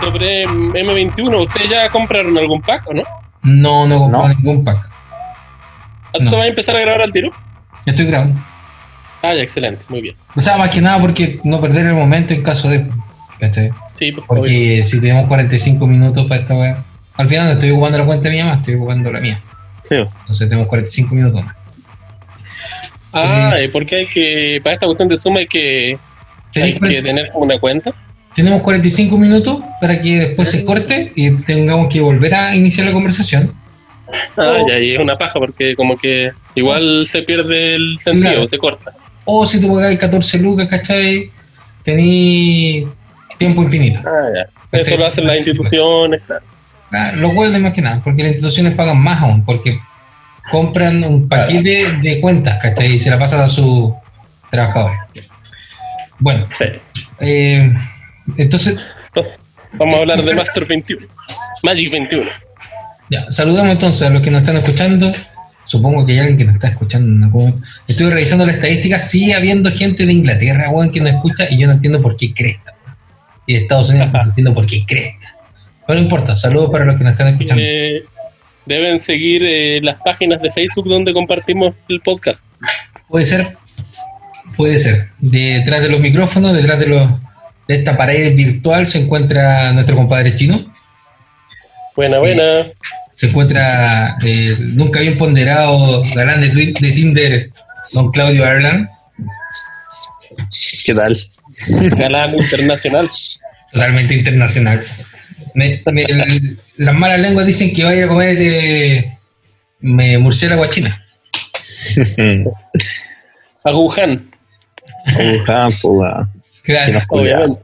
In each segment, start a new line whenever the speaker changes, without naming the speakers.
Sobre M21, ¿ustedes ya compraron algún pack o no?
No, no compré ningún pack.
¿A tú te vas a empezar a grabar al tiro?
Ya estoy grabando.
Ah, ya, excelente, muy bien.
O sea, más que nada porque no perder el momento en caso de.
Sí, pues,
Porque si tenemos 45 minutos para esta weá. Al final no estoy ocupando la cuenta mía más, estoy ocupando la mía.
Sí.
Entonces tenemos 45 minutos más.
Ah, eh, ¿por qué hay que. Para esta cuestión de suma hay que. Hay que tener una cuenta?
Tenemos 45 minutos para que después se corte y tengamos que volver a iniciar la conversación.
Ah, ya, y es una paja porque como que igual se pierde el sentido, se corta.
O si tú pagas 14 lucas, ¿cachai? Tení tiempo infinito.
Ah, ya. Eso lo hacen las instituciones, claro.
Ah, los de más que nada, porque las instituciones pagan más aún, porque compran un paquete de cuentas, ¿cachai? Y se la pasan a sus trabajadores. Bueno,
sí.
eh, entonces,
Vamos a hablar de Master 21, Magic 21.
Ya, saludamos entonces a los que nos están escuchando. Supongo que hay alguien que nos está escuchando. Estoy revisando la estadística. Sigue habiendo gente de Inglaterra, weón, que nos escucha y yo no entiendo por qué cresta. Y de Estados Unidos no entiendo por qué cresta. Pero no importa, saludos para los que nos están escuchando.
Eh, deben seguir eh, las páginas de Facebook donde compartimos el podcast.
Puede ser, puede ser. Detrás de los micrófonos, detrás de, los, de esta pared virtual se encuentra nuestro compadre chino.
Buena, buena.
Se encuentra eh, nunca bien ponderado, galán de, de Tinder, don Claudio Ireland.
¿Qué tal?
Galán internacional.
Totalmente internacional. las malas lenguas dicen que va a comer eh, murciélago a China.
a Wuhan.
A Wuhan, pues.
Claro,
obviamente.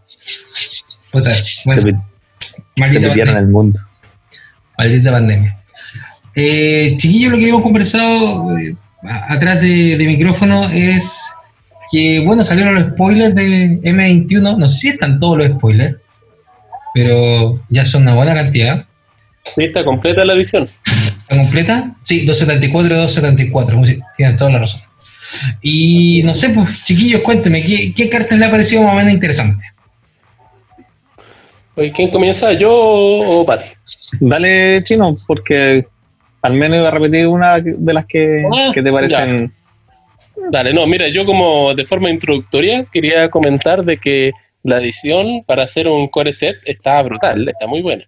bueno,
se, se metieron en el mundo.
Maldita pandemia. Eh, chiquillo, lo que hemos conversado eh, atrás de, micrófono es que, bueno, salieron los spoilers de M21. No sé si están todos los spoilers, pero ya son una buena cantidad.
Sí, está completa la edición.
¿Está completa? Sí, 274 y 274. Tienen toda la razón. Y no sé, pues, chiquillos, cuénteme, ¿qué, qué cartas le ha parecido más o menos interesante?
Oye, ¿quién comienza? ¿Yo o Pati?
Dale, Chino, porque al menos iba a repetir una de las que, ah, te parecen.
Dale, no, mira, yo como de forma introductoria quería comentar de que la edición para hacer un core set está brutal, está muy buena.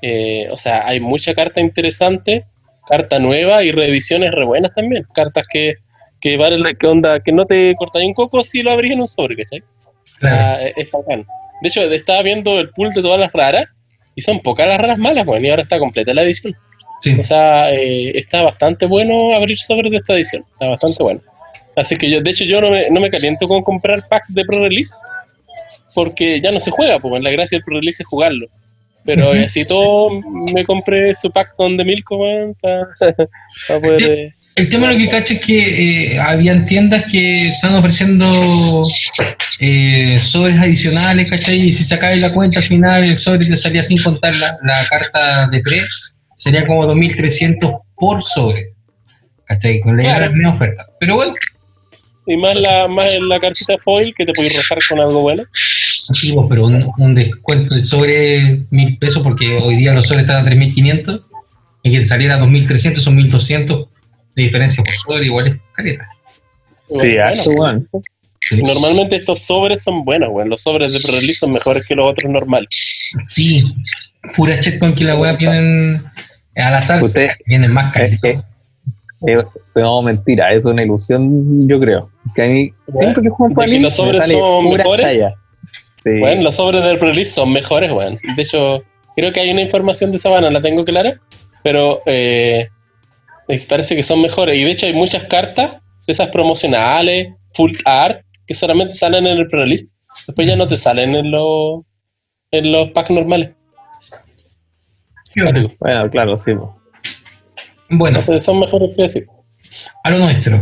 Eh, o sea, hay mucha carta interesante, carta nueva y reediciones re buenas también. Cartas que, que vale la que onda, que no te cortáis un coco si lo abrís en un sobre, ¿cachai? O sea, es, bacán. De hecho, estaba viendo el pool de todas las raras y son pocas las raras malas, bueno, y ahora está completa la edición. O sea, eh, está bastante bueno abrir sobres de esta edición, está bastante bueno. Así que yo, de hecho, yo no me, no me caliento con comprar pack de pre-release, porque ya no se juega, pues la gracia del pre-release es jugarlo. Pero así todo, me compré su pack con de mil para, para poder...
Eh, el tema de lo que cacho es que eh, habían tiendas que están ofreciendo eh, sobres adicionales, ¿cachai? Y si sacabas la cuenta al final, el sobre te salía sin contar la, carta de pre, sería como 2.300 por sobre, ¿cachai? Con la claro. misma oferta. Pero bueno.
Y más la, más la cartita foil que te puedes rozar con algo bueno.
Sí, pero un, descuento de sobre mil pesos, porque hoy día los sobres están a 3.500, y que te saliera 2.300 o 1.200 de diferencia por sobre, igual es calidad.
Sí, eso, bueno.
Normalmente estos sobres son buenos, weón. Los sobres de pre-release son mejores que los otros normales.
Sí, pura chat con que la weá vienen a la salsa, vienen más
caros. Eh, eh, eh, no, mentira, es una ilusión, yo creo. Que a mí, siempre que juego
con los sobres son mejores. Sí. Bueno, los sobres del pre-release son mejores, weón. De hecho, creo que hay una información de Sabana, la tengo clara, pero eh, parece que son mejores. Y de hecho hay muchas cartas, esas promocionales, full art, que solamente salen en el pre-release. Después ya no te salen en los, en los packs normales.
Bueno, claro, sí.
Bueno.
son mejores que así.
A lo nuestro.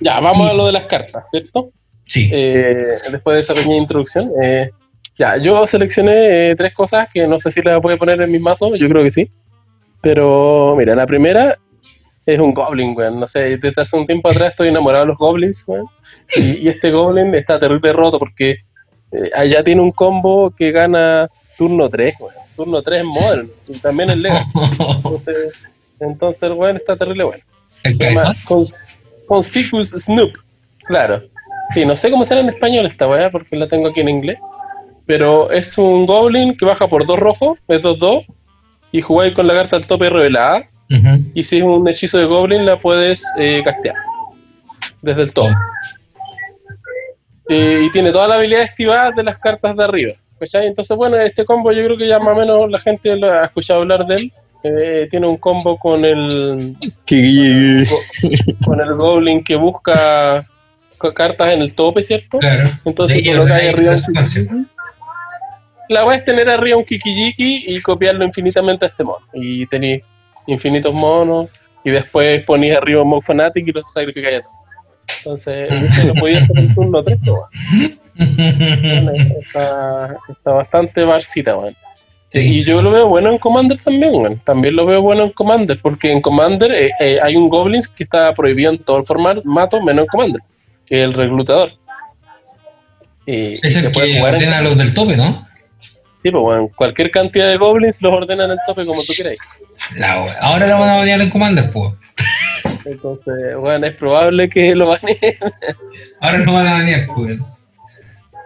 Ya, vamos a lo de las cartas, ¿cierto?
Sí.
Eh, después de esa pequeña introducción. Eh, ya, yo seleccioné eh, tres cosas que no sé si las voy a poner en mis mazos, yo creo que sí. Pero mira, la primera es un goblin, weón. No sé, desde hace un tiempo atrás estoy enamorado de los goblins, weón. Y, este goblin está terrible roto porque eh, allá tiene un combo que gana turno 3, Turno 3 en Modern y también en Legacy. Entonces, entonces el weón está terrible bueno. Se llama Conspicuous Snoop. Claro. Sí, no sé cómo será en español esta weá porque la tengo aquí en inglés. Pero es un Goblin que baja por dos rojos, es 2-2, y jugáis con la carta al tope revelada. Y si es un hechizo de Goblin, la puedes eh, castear desde el top. Eh, y tiene toda la habilidad estivada de las cartas de arriba. Entonces, bueno, este combo yo creo que ya más o menos la gente lo ha escuchado hablar de él. Eh, tiene un combo con el, con el Goblin que busca cartas en el tope, ¿cierto?
Claro.
Entonces coloca ahí arriba un La voy a tener arriba un Kikijiki y copiarlo infinitamente a este mono. Y tenéis infinitos monos. Y después ponéis arriba un Fanatic y los sacrificáis a todos. Entonces, lo podía hacer en turno 3, está, está, bastante barcita, weón. Y yo lo veo bueno en Commander también, weón. También lo veo bueno en Commander, porque en Commander eh, eh, hay un Goblins que está prohibido en todo el formato, menos en Commander, que es el reclutador.
Y, es el que ordena los del tope, ¿no?
Sí, pues bueno, cualquier cantidad de Goblins los ordena en el tope como tú quieras.
ahora lo van a banear en Commander, pues.
Entonces, bueno, es probable que lo baneen.
Ahora no van a banear, pues.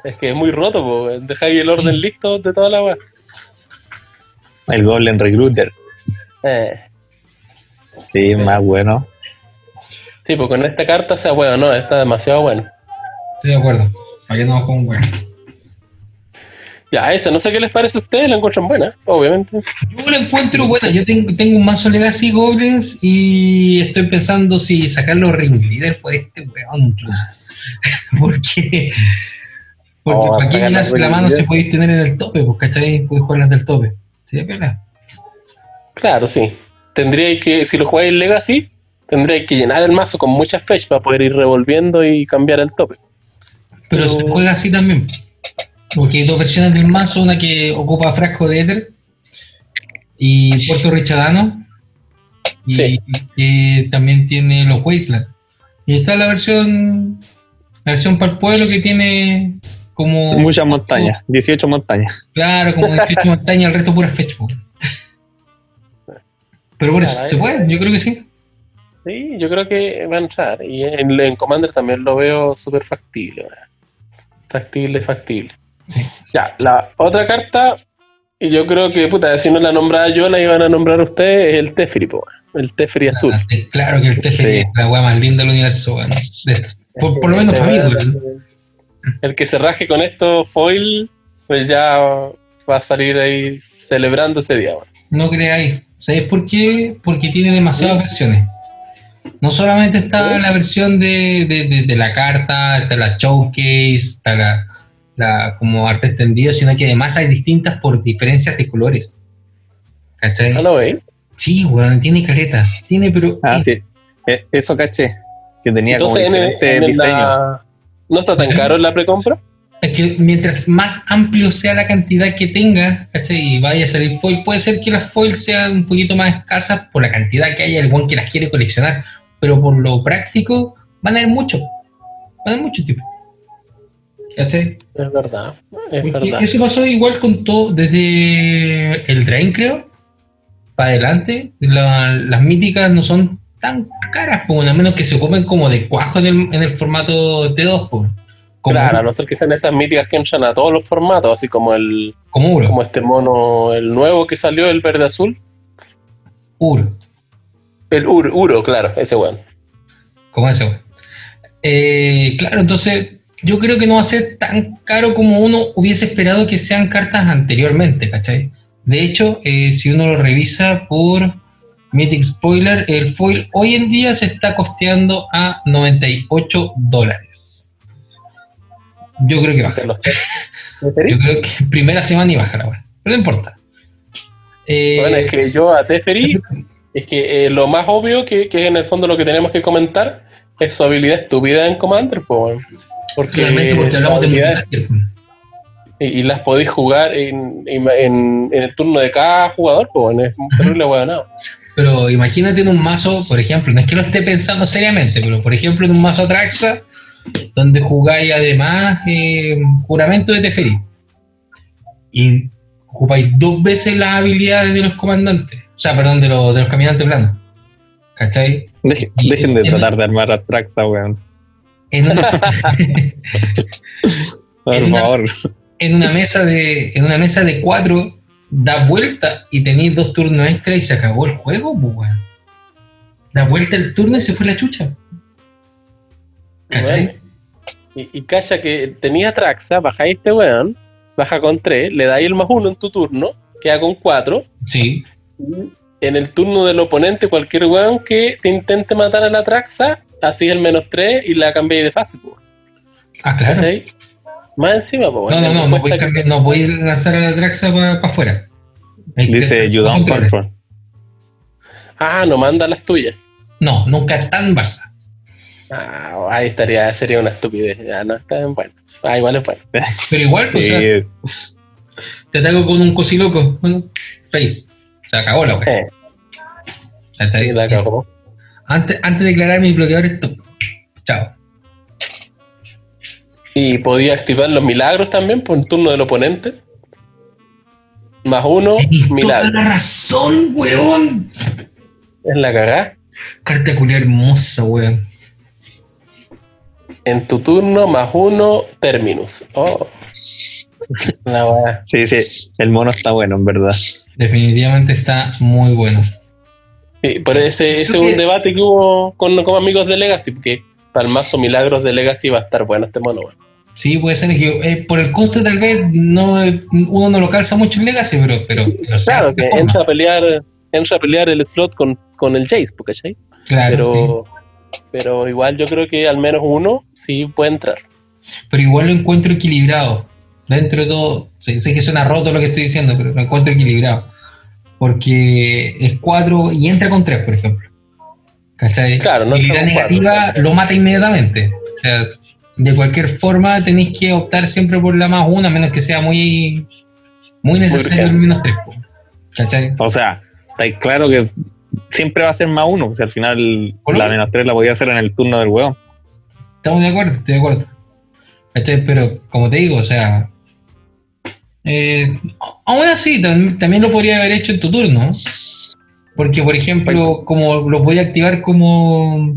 Es que es muy roto, pues. Dejáis el orden listo de toda la web.
El Golden Recruiter.
Eh.
Sí, más bueno.
Sí, pues con esta carta sea bueno, no, está demasiado bueno.
Estoy de acuerdo. Aquí no con un bueno.
Ya, esa, no sé qué les parece a ustedes, la encuentran buena, obviamente.
Yo la encuentro buena, yo tengo, tengo un mazo Legacy Goblins y estoy pensando si sacarlo Ring Leader por este weón incluso. porque porque oh, para qué llenarse la mano si podéis tener en el tope, pues cachai, podéis jugar las del tope. ¿Sí, pena?
Claro, sí. Tendríais que, si lo jugáis Legacy, tendríais que llenar el mazo con muchas fechas para poder ir revolviendo y cambiar el tope.
Pero, Pero... se juega así también. Porque hay dos versiones del mazo, una que ocupa frasco de éter y Puerto Richadano, y que también tiene los Wasteland. Y está la versión la versión para el pueblo que tiene como...
Muchas montañas, 18 montañas.
Claro, como 18 montañas, el resto pura fecha. Pero por eso, ¿se puede? Yo creo que sí.
Sí, yo creo que va a entrar. Y en, en Commander también lo veo súper factible. Factible, factible. Ya, la otra carta, y yo creo que, puta, si no la nombraba yo, la iban a nombrar ustedes, es el Teferi, el Teferi azul.
Claro que el Teferi es la weá más linda del universo, Por, lo menos para mí,
El que se raje con esto foil, pues ya va a salir ahí celebrando ese día,
No creáis. ¿Sabéis por qué? Porque tiene demasiadas versiones. No solamente está la versión de, de, de, la carta, está la showcase, está la, como arte extendido, sino que además hay distintas por diferencias de colores.
¿Cachai? ¿Ah, lo
Sí, weón, tiene caleta. Tiene, pero.
Ah, sí. Eh, eso caché. Que tenía como diferente diseño.
¿No está tan caro la precompra?
Es que mientras más amplio sea la cantidad que tenga, ¿cachai? Y vaya a salir foil, puede ser que las foils sean un poquito más escasas por la cantidad que haya el one que las quiere coleccionar, pero por lo práctico van a haber mucho. Van a haber mucho tipo.
Es verdad, es verdad.
Eso pasó igual con todo, desde el Drain, creo, para adelante. las míticas no son tan caras, pues, a menos que se ocupen como de cuajo en el, en el formato T2. Pues.
claro, a no ser que sean esas míticas que entran a todos los formatos, así como el.
Como Uro.
Como este mono, el nuevo que salió, el verde azul.
Uro.
El Uro, Uro claro, ese weón.
Como ese weón. Eh, claro, entonces yo creo que no va a ser tan caro como uno hubiese esperado que sean cartas anteriormente, ¿cachai? De hecho, eh, si uno lo revisa por Mythic Spoiler, el foil hoy en día se está costeando a 98 dólares. Yo creo que baja. Yo creo que primera semana y baja la hora. Pero no importa.
Eh, bueno, es que yo a Teferi, es que eh, lo más obvio que, que, en el fondo lo que tenemos que comentar es su habilidad estúpida en Commander, pues. Porque, hablamos de y, las podéis jugar en, el turno de cada jugador, pues es un terrible huevonado.
Pero imagínate en un mazo, por ejemplo, no es que lo esté pensando seriamente, pero por ejemplo en un mazo Traxa, donde jugáis además eh, juramento de Teferi. Y ocupáis dos veces las habilidades de los comandantes, o sea, perdón, de los, de los caminantes planos. ¿Cachai?
dejen de tratar de armar a Traxa, weón.
En una,
Por
En una-
favor.
en una mesa de en una mesa de cuatro da vuelta y tenéis dos turnos extra y se acabó el juego, pues. Da vuelta el turno y se fue la chucha. ¿Cachai?
Bueno. Y, y cacha que tenía Traxa, bajáis este weón, baja con 3, le dais el más uno en tu turno, queda con 4.
Sí.
En el turno del oponente, cualquier weón que te intente matar a la Traxa, así el menos 3 y la cambiáis de fase, pues.
Ah, claro.
¿Cachai? Más encima, pues.
No, no, no, no
que-
cambiar- no podéis lanzar a la Draxa para afuera. Hay que
Dice You don't control.
Ah, no manda las tuyas.
No, nunca tan Barça.
Ah, ahí estaría, sería una estupidez. Ya no está bien bueno. Ah, igual es bueno.
Pero igual, pues, o sea,
Sí,
te ataco con un cosiloco. Bueno, face. Se acabó la wea.
Eh, la cagó.
Antes, antes de declarar mis bloqueadores, tú. Chao.
Y podía activar los milagros también por el turno del oponente. Más uno,
toda
milagro.
la razón, weón.
Es la cagá.
Carta culia hermosa, weón.
En tu turno, más uno, terminus. Oh. La weá.
sí, sí. El mono está bueno, en verdad.
Definitivamente está muy bueno.
Sí, por ese, ese es un debate que hubo con, con amigos de Legacy, porque para el mazo milagros de Legacy va a estar bueno este mono. weón.
Sí, puede ser que eh, por el costo tal vez no, eh, uno no lo calza mucho en Legacy, pero, pero, pero se
Claro, que
forma.
entra a pelear, entra a pelear el slot con, con el Jace, ¿cachai?
Claro,
pero, pero igual yo creo que al menos uno sí puede entrar.
sí. pero igual lo encuentro equilibrado. Dentro de todo, sé, sé que suena roto lo que estoy diciendo, pero lo encuentro equilibrado. Porque es 4 y entra con 3, por ejemplo. ¿Cachai?
Claro, no
la
cuatro,
negativa lo mata inmediatamente. O sea, de cualquier forma tenéis que optar siempre por la más una, a menos que sea muy, muy necesario el menos 3. ¿Cachai?
O sea, está claro que siempre va a ser más uno. O sea, al final
¿Por
la menos tres la podía hacer en el turno del hueón.
Estamos de acuerdo, estoy de acuerdo. ¿Cachai? Pero como te digo, o sea, eh, aún así tam- también lo podría haber hecho en tu turno. Porque, por ejemplo, como lo podía activar como.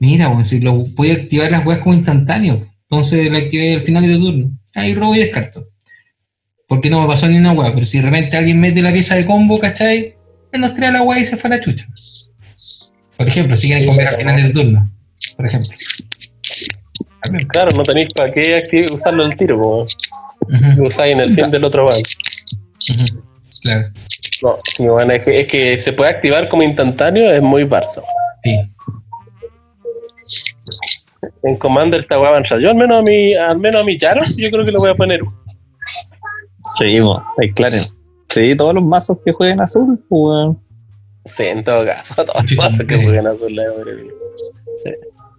Mira, pues, si lo podía activar las weas como instantáneo. Entonces lo activé al final de tu turno. Ahí robo y descarto. Porque no me pasó ni una wea. Pero si de repente alguien mete la pieza de combo, ¿cachai? Él nos trae la wea y se fue a la chucha. Por ejemplo, si quieren comer al final del turno. Por ejemplo.
Claro, no tenéis para qué usarlo al tiro, lo usáis en el fin del otro van.
Claro,
No, sí, bueno, es, que, es que se puede activar como instantáneo, es muy Barça.
sí.
En Commander a entrar. Yo al menos a mi, al menos a mi Yaro, yo creo que le voy a poner.
Seguimos. Hay Clarence. Sí, todos los mazos que jueguen azul, pues, weón.
Sí, en todo caso, a todos
Sí,
los mazos que
sí.
jueguen azul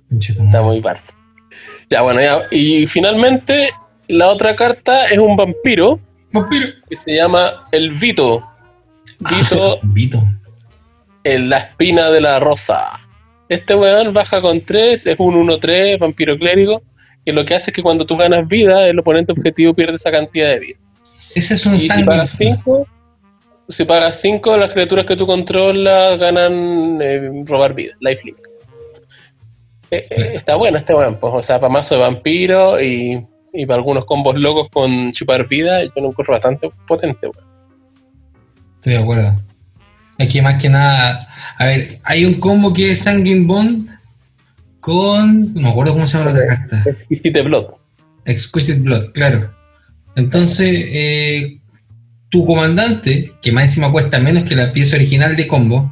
tu
Está muy Barça. Ya, bueno, ya. Y finalmente, la otra carta es un vampiro
Vampiro.
que se llama el Vito. Vito,
Ah, Vito.
en la espina de la rosa. Este weón baja con 3, es un 1-3, vampiro clérigo, y lo que hace es que cuando tú ganas vida, el oponente objetivo pierde esa cantidad de vida.
Ese es un
Y si pagas 5, si pagas 5, las criaturas que tú controlas ganan eh, robar vida, lifelink. Eh, eh, está bueno este weón, pues, o sea, para mazo de vampiro y, y para algunos combos locos con chupar vida, yo lo encuentro bastante potente, weón.
Estoy de acuerdo. Es que más que nada, a ver, hay un combo que es Sanguine Bond con. No me acuerdo cómo se llama la otra carta.
Exquisite Blood.
Exquisite Blood, claro. Entonces, eh, tu comandante, que más encima cuesta menos que la pieza original de combo,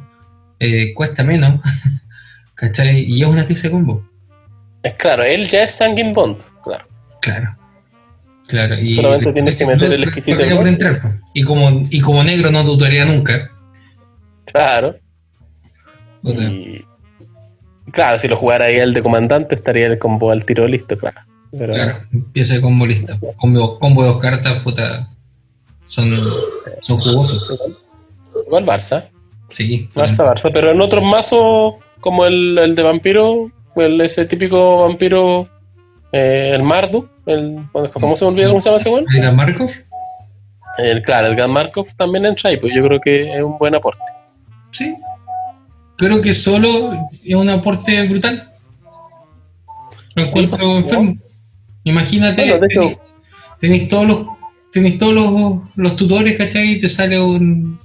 eh, cuesta menos, ¿cachai? Y es una pieza de combo.
Es claro, él ya es Sanguine Bond, claro.
Claro. Claro. Y
Solamente tienes que meter el
por entrar, pues. y como Y como negro no tutoría nunca.
Claro. Y, claro, si lo jugara ahí el de comandante, estaría el combo al tiro listo, claro. Pero,
Claro, pieza de combo lista. Combo, combo de dos cartas, puta. Son, son jugosos.
Igual Barça.
Sí.
Barça, Barça. Pero en otros mazos, como el, el de vampiro, ese típico vampiro, eh, el Mardu, el, ¿cómo se me olvida cómo se llama ese weón?
¿El Markov?
El, claro, el Markov también entra ahí, pues yo creo que es un buen aporte.
Sí. Creo que solo es un aporte brutal. Lo encuentro pues, enfermo. Imagínate, tenéis todos los tenéis todos los, los, tutores, ¿cachai? Y te sale un,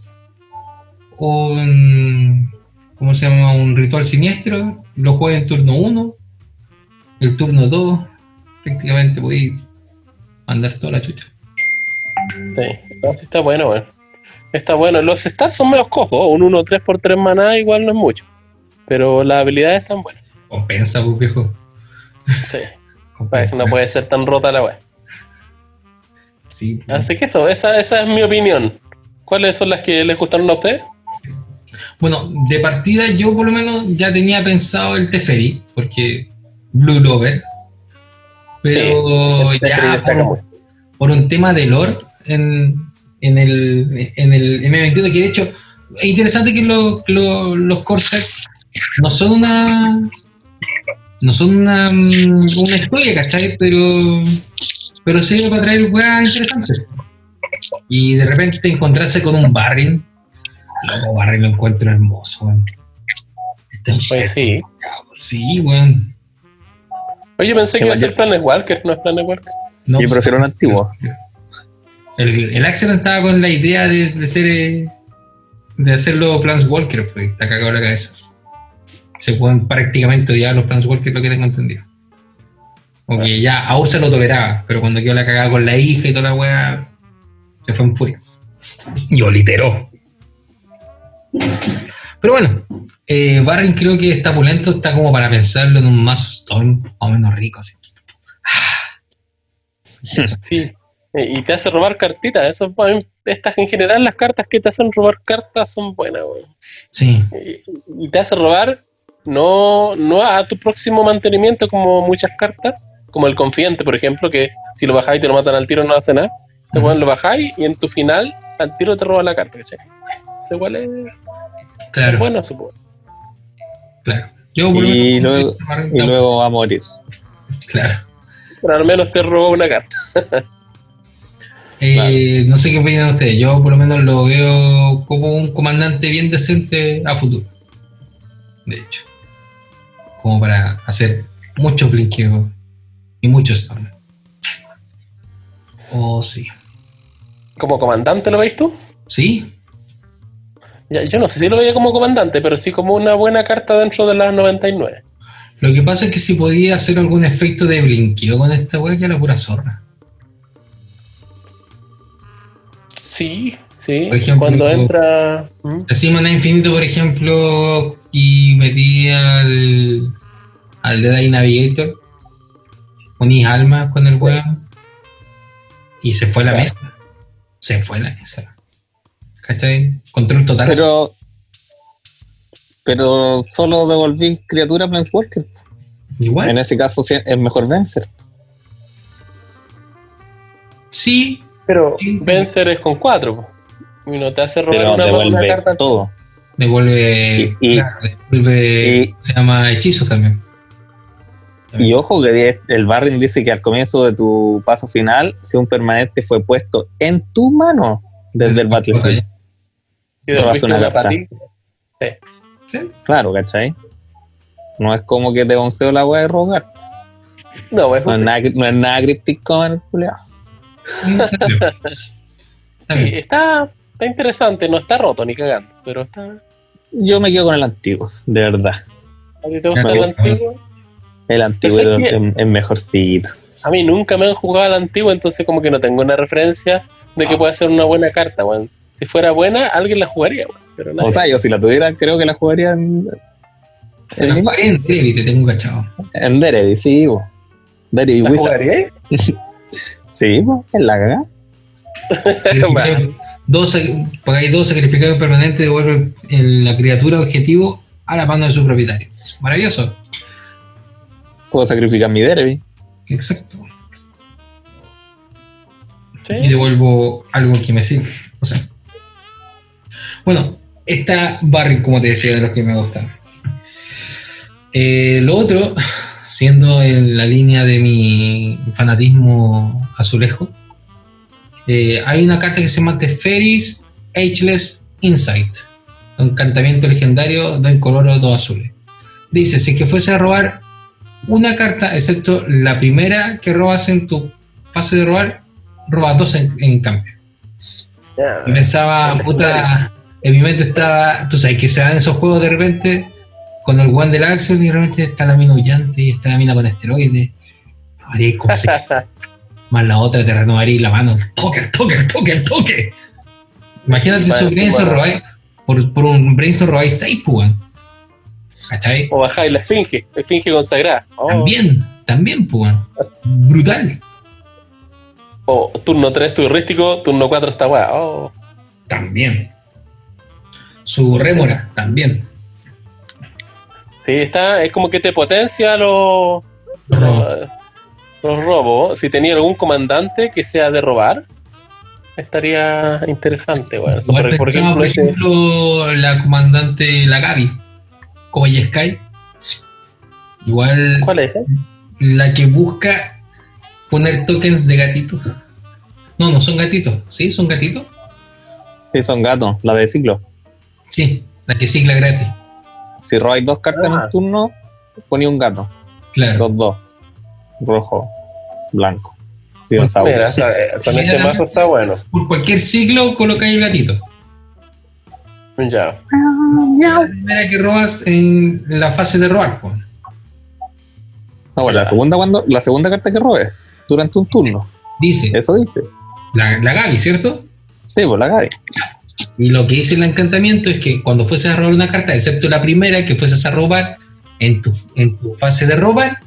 un ¿cómo se llama? Un ritual siniestro, lo juegas en turno 1, el turno 2, prácticamente podéis mandar toda la chucha.
Sí, no, sí está bueno, bueno. Está bueno. Los stats son menos cojos, un 1 3 por 3 maná igual no es mucho. Pero las habilidades están buenas.
Compensa, pues viejo.
Sí. no puede ser tan rota la web.
Sí.
Así que eso, esa, esa es mi opinión. ¿Cuáles son las que les gustaron a ustedes?
Bueno, de partida yo por lo menos ya tenía pensado el Teferi, porque Blue Lover. Pero ya por, un tema de lore en, en el, en el M21, que de hecho es interesante que los Corsair no son una no son una, una historia, ¿cachai? Pero pero sirve para traer weas interesantes. Y de repente encontrarse con un Barrin. Loco, Barrin lo encuentro hermoso, weón.
pues sí.
Sí, weón.
Oye, pensé que iba a ser Planet Walker, no es Planet Walker.
No, Yo prefiero un antiguo.
El, el Axel estaba con la idea de, de ser eh, de hacerlo Planet Walker, pues está cagado la cabeza. Se pueden prácticamente odiar los Planet Walker, lo que tengo entendido. Porque ya a se lo toleraba, pero cuando quedó la cagada con la hija y toda la weá, se fue en furia. Yo literó. Pero bueno, eh, Barren creo que está pulento, está como para pensarlo en un mazo Storm más o menos rico, así.
Sí, y te hace robar cartitas. Eso, estas en general, las cartas que te hacen robar cartas son buenas, weón.
Sí.
Y, y, te hace robar no, no a tu próximo mantenimiento como muchas cartas, como el confiante, por ejemplo, que si lo bajáis y te lo matan al tiro no hace nada. Te lo bajáis y en tu final al tiro te roba la carta, ¿cachai? Ese igual es,
claro.
bueno, supongo.
Claro.
y, luego, y luego va a morir.
Claro.
Pero al menos te robó una carta.
eh, No sé qué opinan ustedes. Yo por lo menos lo veo como un comandante bien decente a futuro. De hecho. Como para hacer muchos blinqueos y muchos también. Oh, sí.
¿Como comandante lo veis tú?
Sí.
Yo no sé si lo veía como comandante, pero sí como una buena carta dentro de las 99.
Lo que pasa es que si podía hacer algún efecto de blinqueo con esta wea, que era pura zorra.
Sí, sí. Por ejemplo, cuando entra.
¿Mm? Así Maná Infinito, por ejemplo, y metía al, al Dead Navigator unís alma con el weón y se fue la mesa. Se fue la mesa. ¿Cachai? Control total.
Pero, pero solo devolví criatura a Walker.
Igual.
En ese caso es mejor vencer.
Sí.
Pero vencer es con cuatro. Y no te hace robar una,
devuelve carta. Todo.
Devuelve. Y, devuelve se llama hechizo también.
Y ojo que el Barring dice que al comienzo de tu paso final, si un permanente fue puesto en tu mano desde el Battlefield,
y después una carta.
Sí. Claro, ¿cachai? No es como que te bonceo la wea de rogar.
No, eso
no, es nada, no es nada crítico en el culiao.
sí, está, está interesante, no está roto ni cagando, pero está.
Yo me quedo con el antiguo, de verdad.
¿A ti te gusta el antiguo?
El antiguo es, mejorcito.
A mí nunca me han jugado al antiguo, entonces como que no tengo una referencia de que ah. pueda ser una buena carta, weón. Si fuera buena, alguien la jugaría, weón.
o sea, yo si la tuviera, creo que la jugaría en...
En, en Derevi, te tengo cachado.
En Derevi, sí, weón. Derevi ¿La jugaría? sí, weón, en la cagada.
12, pagáis dos sacrificados permanentes, devuelve la criatura objetivo a la mano de su propietario. Maravilloso.
Puedo sacrificar mi derby.
Exacto. Y devuelvo algo que me sirve. O sea. Bueno, esta Barry, como te decía, de los que me gustan. Eh, lo otro, siendo en la línea de mi fanatismo azulejo, eh, hay una carta que se llama Teferis Ageless Insight, un encantamiento legendario de color dos azules. Dice, si que fuese a robar una carta, excepto la primera que robas en tu fase de robar, robas dos en, cambio. Pensaba, puta, en mi mente estaba, tú sabes que se dan esos juegos de repente con el One del Axel y de repente está la mina huyante y está la mina con esteroides. Haría como Más la otra te renovaría la mano. Toque, toque, toque, toque. Imagínate si un brainstorm robáis, por, por un brainstorm robáis 6, pues,
¿Cachai? O bajáis la esfinge, la esfinge consagrada.
Oh. También, también, pues, brutal.
O turno 3 turístico, turno 4 está. Oh.
También. Su rémora, también.
Sí, está, es como que te potencia los, los, robos. Si tenía algún comandante que sea de robar, estaría interesante. Bueno,
por, ejemplo, la comandante, la Gaby, como Sky. Igual.
¿Cuál es?
La que busca poner tokens de gatito. No, no son gatitos. ¿Sí? ¿Son gatitos?
Sí, son gatos. La de ciclo.
Sí, la que cicla gratis.
Si robáis dos cartas en un ah. turno, ponía un gato.
Claro.
Los dos. Rojo, blanco.
Mira, con ese mazo está bueno.
Por cualquier siglo colocáis el gatito.
Ya.
La primera que robas en la fase de robar, pues.
No, bueno, la segunda cuando, la segunda carta que robes durante un turno.
Dice.
Eso dice.
La, la Gaby, ¿cierto?
Sí, pues la Gaby.
Y lo que dice el encantamiento es que cuando fueses a robar una carta, excepto la primera que fueses a robar, en tu, en tu fase de robar,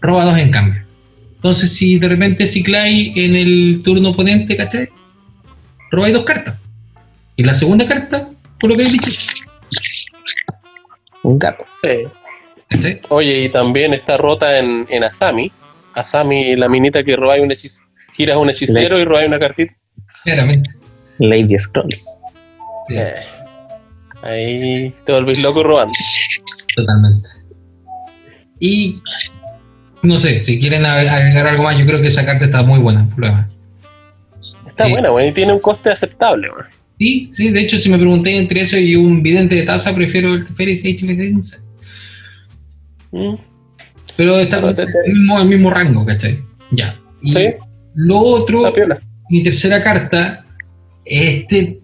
roba dos en cambio. Entonces, si de repente cicláis en el turno oponente, ¿cachai? Robáis dos cartas. Y la segunda carta, por lo que he dicho.
Un gato.
Sí. Oye, y también está rota en, en Asami. Asami, la minita que robáis un hechicero, giras un hechicero y robáis una cartita.
Claramente.
Lady Scrolls.
Eh, ahí te volvís loco robando.
Totalmente. Y no sé, si quieren agregar algo más, yo creo que esa carta está muy buena, problema.
Está buena, bueno, y tiene un coste aceptable,
Sí, sí, de hecho, si me pregunté entre eso y un vidente de taza, prefiero el Teferis H. Mm. Pero está en el mismo, rango, ¿cachai? Ya. Y
sí.
Lo otro, mi tercera carta, este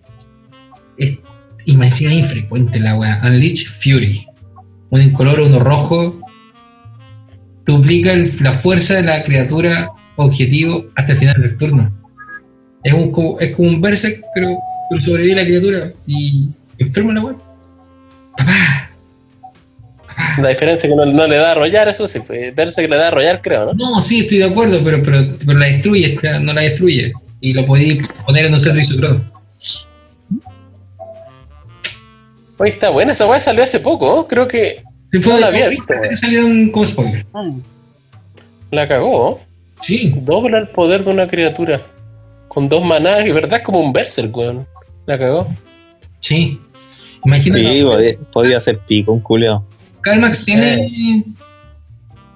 es, y me decía infrecuente la weá. Unleash Fury. Uno incoloro, uno rojo. Duplica la fuerza de la criatura objetivo hasta el final del turno. Es, un, como, es como un Berserk, pero, pero sobrevive la criatura y enferma la weá. Papá.
La diferencia es que no, le da a arrollar, eso sí, pues, Berserk le da a arrollar, creo, ¿no?
No, sí, estoy de acuerdo, pero, pero, pero la destruye, no la destruye. Y lo podéis poner en un centro isocrono.
Oye, está buena, esa weá salió hace poco, creo que
no la había visto. Que salieron como spoiler.
Mm. La cagó.
Sí.
Dobla el poder de una criatura. Con dos manadas, y verdad es como un berserk, weón. La cagó.
Sí. Imagínate.
Sí, podía, ser pico, un culeo.
Calmax tiene.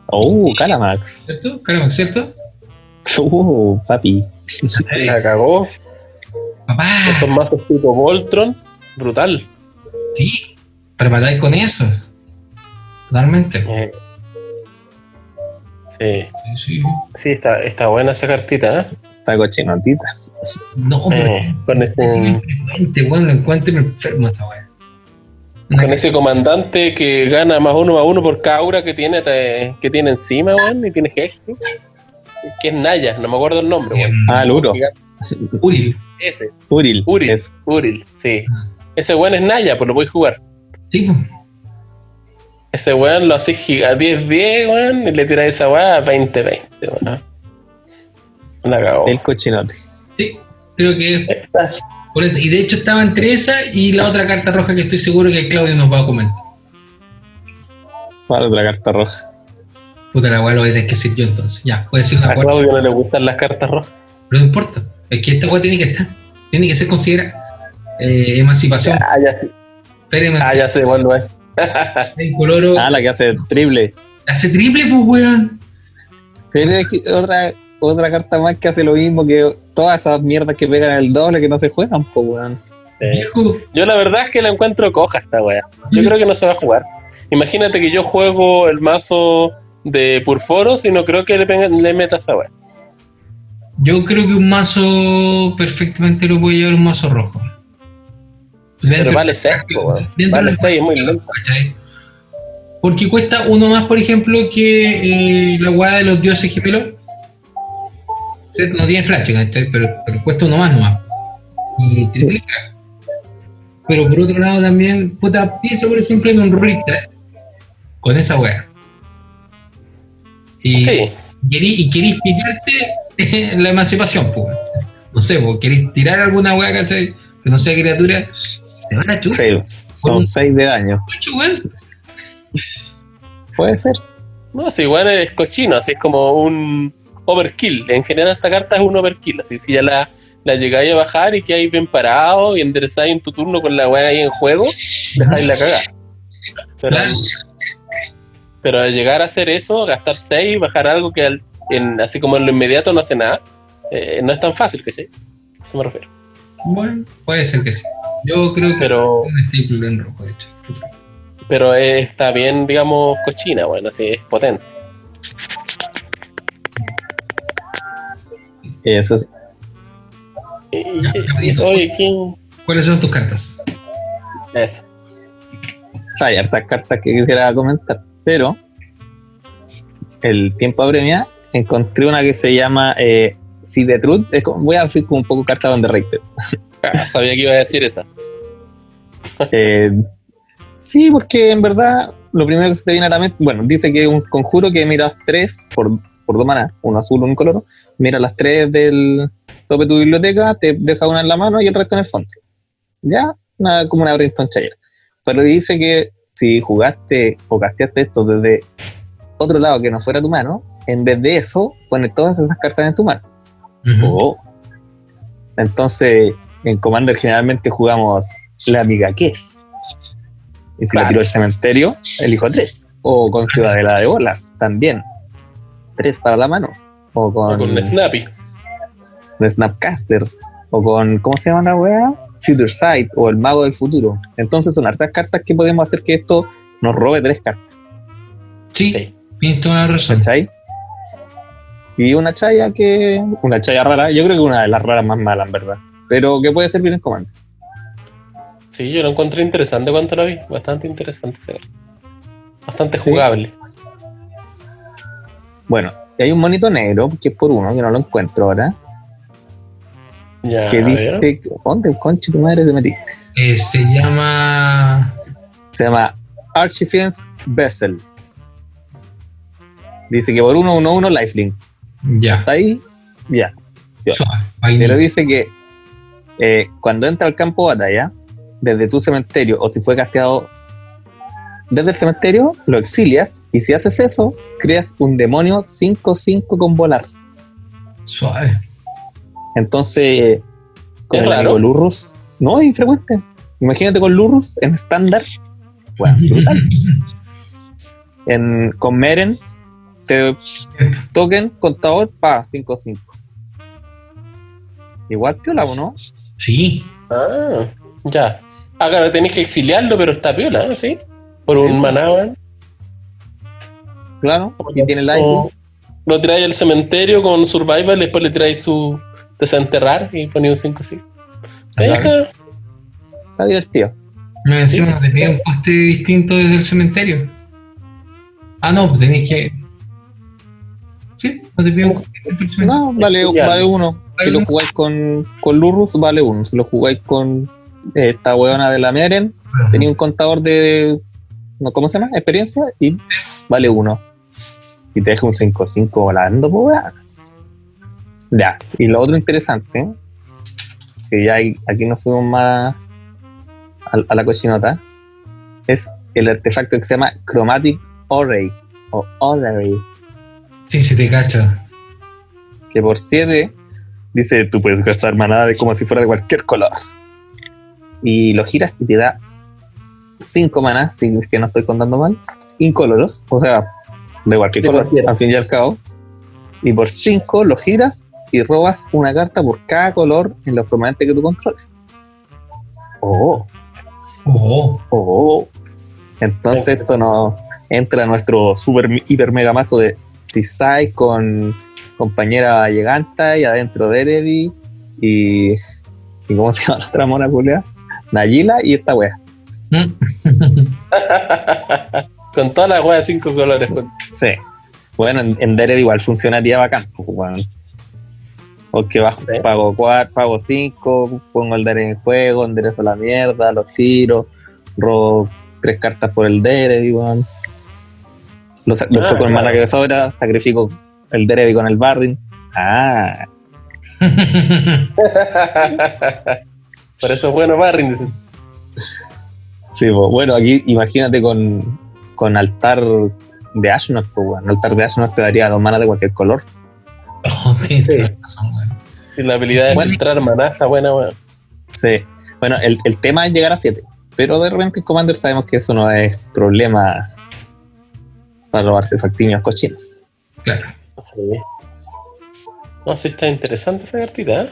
Oh, Calamax.
¿Cierto? Calamax, ¿cierto?
Uh, papi.
La cagó.
Papá.
Esos mazos tipo Voltron, brutal.
Sí, rematáis con eso. Totalmente.
Eh, sí. Sí, sí. está, está buena esa cartita, ¿eh?
Está cochinotita.
No, eh, con ese... bueno, encuentro enfermo esa weá.
Con ese comandante que gana más uno más uno por cada aura que tiene, que tiene encima, weón, y tiene Hex, que es Naya, no me acuerdo el nombre, weón.
Ah, el Uro.
Uril.
Ese.
Uril.
Uril. Uril, sí. Ah. Ese weón es Naya, pues lo voy a jugar.
Sí,
Ese weón lo hace a 10-10, weón, y le tira esa weá a 20-20, weón. La cagó.
El cochinote.
Sí, creo que Y de hecho estaba entre esa y la otra carta roja que estoy seguro que Claudio nos va a comentar.
¿Cuál otra carta roja?
Puta la weá lo voy a tener que decir yo entonces. Ya, puede decir
una A Claudio no le gustan las cartas rojas.
Pero no importa. Es que esta weá tiene que estar. Tiene que ser considerada. Eh, emancipación.
Ah, ya.
Feria
ah, ya sé cuándo es.
coloro.
Ah, la que hace triple.
Hace triple, pues, weón.
Pero es que otra, otra carta más que hace lo mismo que todas esas mierdas que pegan el doble que no se juegan, pues, weón.
Eh,
Viejo,
yo la verdad es que la encuentro coja esta wea. Yo creo que no se va a jugar. Imagínate que yo juego el mazo de Purforos y no creo que le, pega- le meta esa wea.
yo creo que un mazo perfectamente lo puede llevar un mazo rojo.
Pero vale 6, weón.
dentro
Vale
del
6, es muy lento.
Porque cuesta uno más, por ejemplo, que eh, la weá de los dioses gemelos. No tiene flash, ¿cachai? Pero, pero cuesta uno más nomás. Y triplica. Pero por otro lado también, puta, piensa por ejemplo en un Richter con esa weá. Y,
Sí,
y querís pillarte la emancipación, pues. No sé, pues, querís tirar alguna weá, ¿cachai? Que no sea criatura, se van a chupa,
Sí, son 6 de daño. Puede ser.
no, si igual es cochino, así es como un overkill. En general esta carta es un overkill, así si ya la, la llegáis a bajar y quedáis bien parado y enderezáis en tu turno con la weá ahí en juego, dejáis la cagada. Pero, pero al llegar a hacer eso, gastar 6, bajar algo que al- en, así como en lo inmediato no hace nada, eh, no es tan fácil, que sí. A eso me refiero.
Bueno, puede ser que sí. Yo creo que
Pero,
un staple en rojo, de hecho.
pero eh, está bien, digamos, cochina, bueno, así es potente.
Eso sí.
Y, y- y- oye, ¿quién?
¿Cuáles son tus cartas?
Eso.
O sea, hay hartas cartas que quisiera comentar, pero el tiempo apremia encontré una que se llama eh, Si the Truth. Es como- voy a decir como un poco carta de Underrated.
Ah, sabía que iba a decir esa.
Eh, sí, porque en verdad lo primero que se te viene a la mente, bueno, dice que es un conjuro que miras tres por, por dos manas, uno azul, uno color, mira las tres del tope de tu biblioteca, te deja una en la mano y el resto en el fondo. Ya, una, como una Brimstone Chair. Pero dice que si jugaste o casteaste esto desde otro lado que no fuera tu mano, en vez de eso, pones todas esas cartas en tu mano. Oh. Entonces, en Commander generalmente jugamos la amiga que es. Y si la
Claro.
tiro al cementerio, elijo tres. O con Ciudadela de Bolas, también. Tres para la mano. O
O
con,
con Snappy.
Snapcaster. O con, ¿cómo se llama la wea? Future Sight o el Mago del Futuro. Entonces son hartas cartas que podemos hacer que esto nos robe tres cartas.
Sí,
Sí.
tienes toda la razón.
¿Cachai? Y una chaya que. Una chaya rara, yo creo que una de las raras más malas, en verdad. Pero que puede servir en Commander.
Sí, yo lo encontré interesante cuando lo vi. Bastante interesante ese. Bastante
Sí.
jugable.
Bueno, y hay un monito negro, que es por uno, que no lo encuentro ahora,
Ya,
que dice, ¿dónde conche tu madre te metiste?
Eh, se llama.
Se llama Archifience Vessel. Dice que por uno, uno, uno, lifelink.
Ya.
¿Está ahí? Ya. Pero dice que eh, cuando entra al campo de batalla, desde tu cementerio, o si fue casteado desde el cementerio, lo exilias, y si haces eso, creas un demonio 5-5 con volar.
Suave.
Entonces, eh, con el amigo Lurrus, no es infrecuente. Imagínate con Lurrus en estándar, bueno, brutal. En, con Meren, te token, contador, pa, 5-5. Igual piola, ¿o no?
Sí.
Ah, ya. Ah, claro, tenés que exiliarlo, pero está piola, ¿eh? ¿sí? Por un
Sí.
maná, weón.
Claro, y tiene life.
O Lo tiráis al cementerio con Survival, después le tiráis su desenterrar y ponéis un 5 sí. Ahí
Claro.
está.
Está divertido.
Me encima no te pide un coste distinto desde el cementerio. Ah, no, pues tenéis que. Sí, no te pide un coste distinto del cementerio.
No, vale, vale uno. Si lo jugáis con, con Lurrus, vale uno. Si lo jugáis con eh, esta huevona de la Meren, tenía un contador de. no, ¿Cómo se llama? Experiencia y vale uno. Y te deja un 5-5 volando, pues. Ya. Y lo otro interesante, que ya hay- aquí nos fuimos más a, a la cochinota, es el artefacto que se llama Chromatic Array o Array.
Sí, sí, te cacho.
que por 7 dice tú puedes gastar manada de como si fuera de cualquier color. Y lo giras y te da 5 manas, si es que no estoy contando mal, incoloros, o sea, de cualquier
De
color,
cualquiera.
al fin y al cabo. Y por 5 lo giras y robas una carta por cada color en los permanentes que tú controles. Oh,
Oh,
oh. Entonces esto nos entra a nuestro super hiper mega mazo de Cisai con compañera Lleganta y adentro Derevi y, y ¿cómo se llama la otra mona culea? Nayila y esta wea.
Mm.
Con todas las weas de cinco colores. pues.
Sí. Bueno, en, en Derevi igual funcionaría bacán, pues, weón. Porque bajo,
Sí.
pago 4, pago 5, pongo el Derevi en juego, enderezo la mierda, lo giro, robo tres cartas por el Derevi, weón. Lo el
claro.
mana que sobra, sacrifico el Derevi con el Barrin. Ah,
Por eso es bueno Barrin, dicen.
sí, pues, bueno, aquí imagínate con, con altar de Ashnod, pues, weón. Altar de Ashnod te daría dos manas de cualquier color.
Oh,
Sí.
razón.
Y la habilidad de
Bueno.
filtrar maná está buena, weón.
Sí. Bueno, el, el tema es llegar a 7. Pero de repente en Commander sabemos que eso no es problema para los artefactiños cochinos.
Claro.
Sí. No, sí está interesante esa cartita, ¿eh?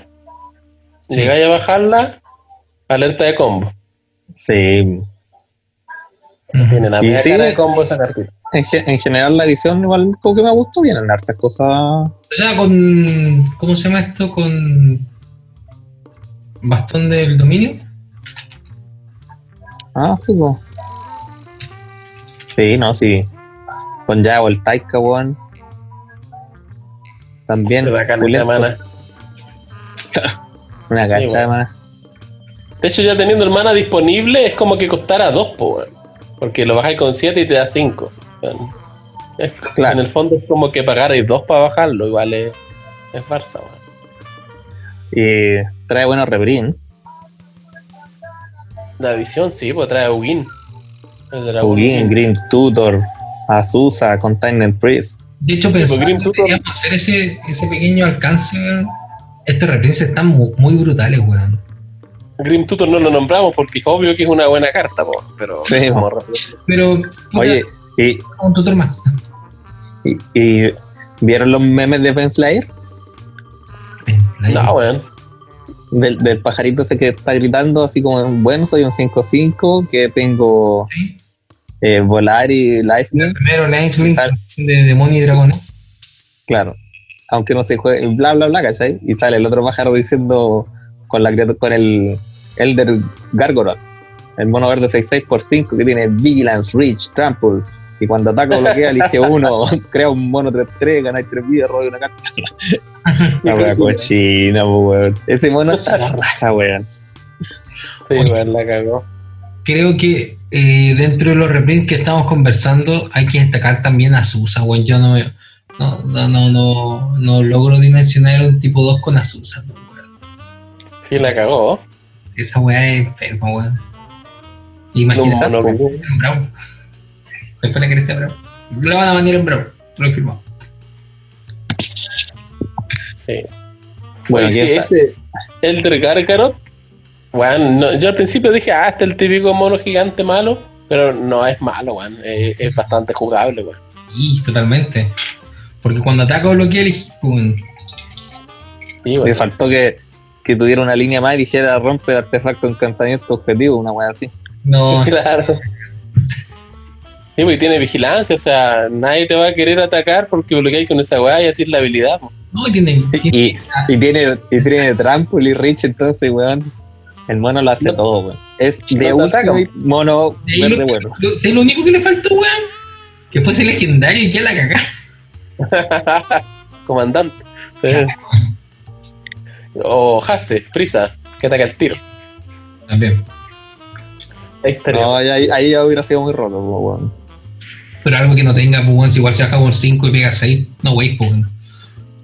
Sí.
Llegáis a bajarla, alerta de combo.
Sí.
Tiene la
Y
media
sí.
cara de combo esa cartita.
En, ge- en general la edición igual como que me gustó bien en hartas cosas.
O sea, con. ¿Cómo se llama esto? Con. Bastón del dominio.
Ah, sí, pues. Sí, no, sí. Con Yago el Taika, weón. También. Pulento.
mana.
Una gacha
Sí,
de mana.
De hecho, ya teniendo el mana disponible, es como que costara dos, po. Porque lo bajáis con 7 y te da 5.
Claro.
En el fondo es como que pagarais dos para bajarlo, igual es, es farsa.
Y trae buenos rebrин.
La edición sí, pues trae
Ugin,
Ugin.
Green Tutor, Azusa, Containment Priest.
De hecho, pensaba que
Tutor.
deberíamos hacer ese, ese pequeño alcance, weón. Estos reprints están mu- muy, brutales, weón.
Grim Tutor no lo nombramos porque es obvio que es una buena carta, po, pero
Sí,
como
Pero,
Oye, y,
un tutor más.
y, y ¿vieron los memes de Ben Slayer?
No, weón.
Del, del pajarito ese que está gritando así como, bueno, soy un 5-5, que tengo
Sí.
Eh, volar y lightning.
Primero, Lifelink
Sal-
de Demonio y Dragones.
Claro. Aunque no se juegue, bla, bla, bla, ¿cachai? Y sale el otro pájaro diciendo con la con el Elder Gargoroth, el mono verde 6-6 por 5 que tiene Vigilance, Reach, Trample. Y cuando ataca o bloquea, elige uno, crea un mono 3-3, ganáis 3 vidas, roba una carta. La wea cochina, po, weón. Ese mono está la raja, weón.
Sí, weón, la cagó.
Creo que eh, dentro de los reprints que estamos conversando hay que destacar también a Susa, weón. Yo no, no, no, no, no, no logro dimensionar un tipo 2 con Azusa, weón.
Sí, la cagó.
Esa weá es enferma, weón. Imagínate,
Un mono que-
en Bravo. Se espera que esté Bravo. Lo van a mandar en Bravo, lo he firmado.
Sí.
Bueno,
sí, ese Elder Gargaroth, weón, no, yo al principio dije, ah, este es el típico mono gigante malo, pero no es malo, weón. Es, es bastante jugable, weón.
Y totalmente. Porque cuando ataca o bloquea, weón.
Sí,
Le faltó que, que tuviera una línea más y dijera rompe artefacto encantamiento objetivo, una wea así.
No,
Claro. Sí, y tiene vigilancia, o sea, nadie te va a querer atacar porque bloqueáis con esa weá y así es la habilidad. po.
no tiene. tiene-
Y, y tiene, y tiene trample y reach, entonces, weón. El mono lo hace
No.
todo, weón. Es de ultimate mono verde
lo,
bueno.
lo- ¿sabes lo único que le faltó, weón? Que fuese legendario y que la cagá.
Comandante. Sí. O Haste, prisa, que ataca el tiro.
También.
No, ahí, ahí- ahí ya hubiera sido muy roto, weón.
Pero algo que no tenga, pues, weón, si igual se baja por 5 y pega 6, no, wey, pues, weón.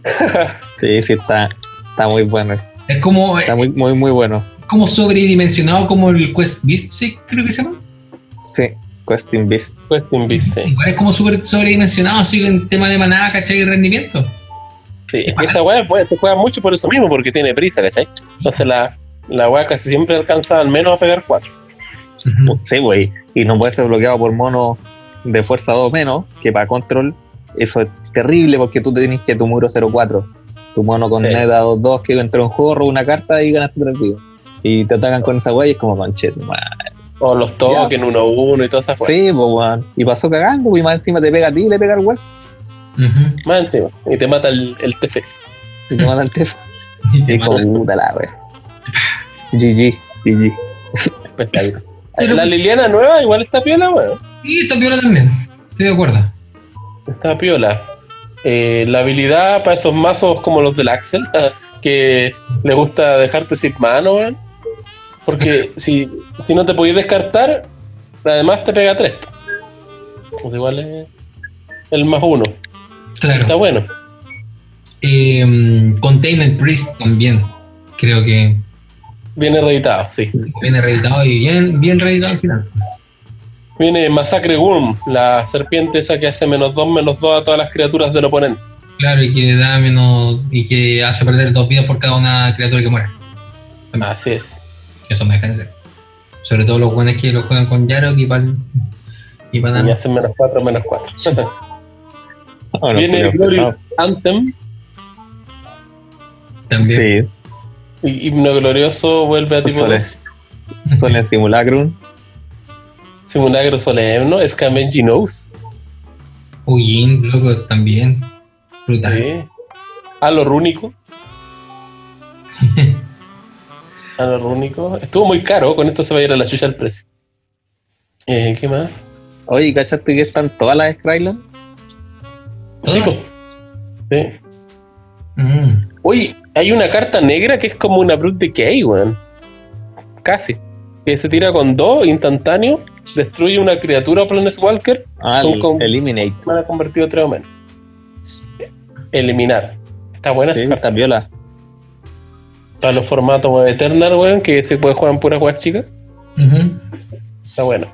Sí, sí, está, está muy bueno.
Es como,
Está muy, muy, muy bueno.
Como sobredimensionado como el Quest Beast, ¿sí? creo que se llama.
Sí, Questing Beast.
Question Beast, sí.
Igual es como súper sobredimensionado, así en tema de manada, ¿cachai? Y rendimiento.
Sí, es que esa weá pues, se juega mucho por eso mismo, porque tiene prisa, ¿cachai? Entonces la, la weá casi siempre alcanza al menos a pegar 4.
Sí, güey. Y no puede ser bloqueado por mono de fuerza 2 menos, que para control eso es terrible porque tú tenés que tu muro 0-4. Tu mono con neta 2-2 que entró en juego, roba una carta y ganaste 3 vidas. Y te atacan con esa wey y es como conchet,
O los token 1-1 y todas esas
Sí, pues weón. Y pasó cagando, y más encima te pega a ti y le pega al weón.
Más encima. Y te mata el, el TF.
Y te mata el TF. y como puta la wea. GG, GG.
Espectacular. La Liliana nueva igual está piola, weón.
Sí, está piola también. Estoy de acuerdo.
Está piola. Eh, la habilidad para esos mazos como los del Axel, que le gusta dejarte sin mano, weón. Porque si, si no te podéis descartar, además te pega 3. Pues igual es el más uno.
Claro.
Está bueno.
Eh, Containment Priest también. Creo que.
Viene reeditado, sí.
Viene reeditado y bien, bien reeditado al final.
Viene Masacre Worm, la serpiente esa que hace menos 2, menos 2 a todas las criaturas del oponente.
Claro, y que da menos. y que hace perder dos vidas por cada una criatura que muere.
Así es.
Eso me deja de ser. Sobre todo los buenos que lo juegan con Yarok y para.
Y, y hacen menos 4, menos 4. Viene Glorious Anthem.
También.
Sí. Y Himno Glorioso vuelve a tipo
Soles. Soles Simulacrum.
Simulacro Solemno, Scamenji Knows.
Ujin, loco, también.
Brutal. Sí. A lo rúnico. a lo rúnico. Estuvo muy caro, con esto se va a ir a la chucha el precio. Eh, ¿Qué más?
Oye, ¿cachaste que están todas las Skyland?
Sí, Sí. Mm. Oye, hay una carta negra que es como una Brute Decay, weón. Casi. Que se tira con dos instantáneo destruye una criatura Planeswalker.
Ah, eliminate.
Van convertido tres o menos. Eliminar. Está buena
sí, Está viola.
Para los formatos Eternal, weón, que se puede jugar en puras weas chicas. Está bueno.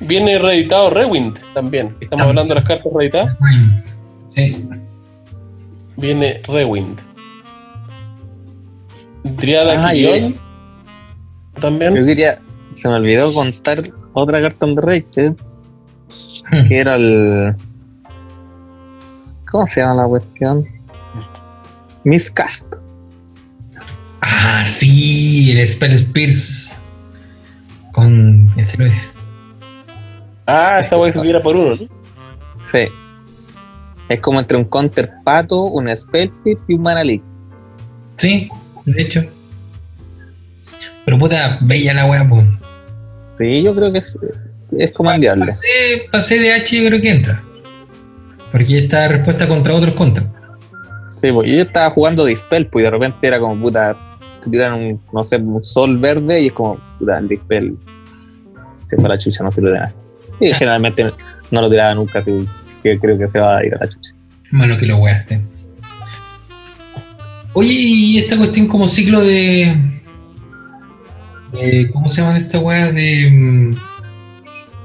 Viene reeditado Rewind también. Estamos hablando de las cartas reeditadas.
Sí.
Viene Rewind. Driada
ah,
También.
Yo quería, se me olvidó contar otra carta de Rated hmm. que era el. ¿Cómo se llama la cuestión? Miscast.
Ah, sí, el Spell Spears con esteroide.
Ah, esa voy a subir por uno, ¿no?
Sí. Es como entre un Counter Pato, un Spell Pierce y un Mana
Sí, de hecho. Pero puta, bella la wea, pues.
Sí, yo creo que es, es comandeable.
Pasé, de H, yo creo que entra. Porque esta respuesta contra otros contra.
Sí, pues yo estaba jugando Dispel, pues y de repente era como puta, te tiran un, no sé, un sol verde y es como, puta, el Dispel se fue a la chucha, no sirve de nada. Y generalmente no lo tiraba nunca, así que creo que se va a ir a la chucha.
Malo que lo weaste. Oye, y esta cuestión como ciclo de, ¿Cómo se llama esta weá de. Um,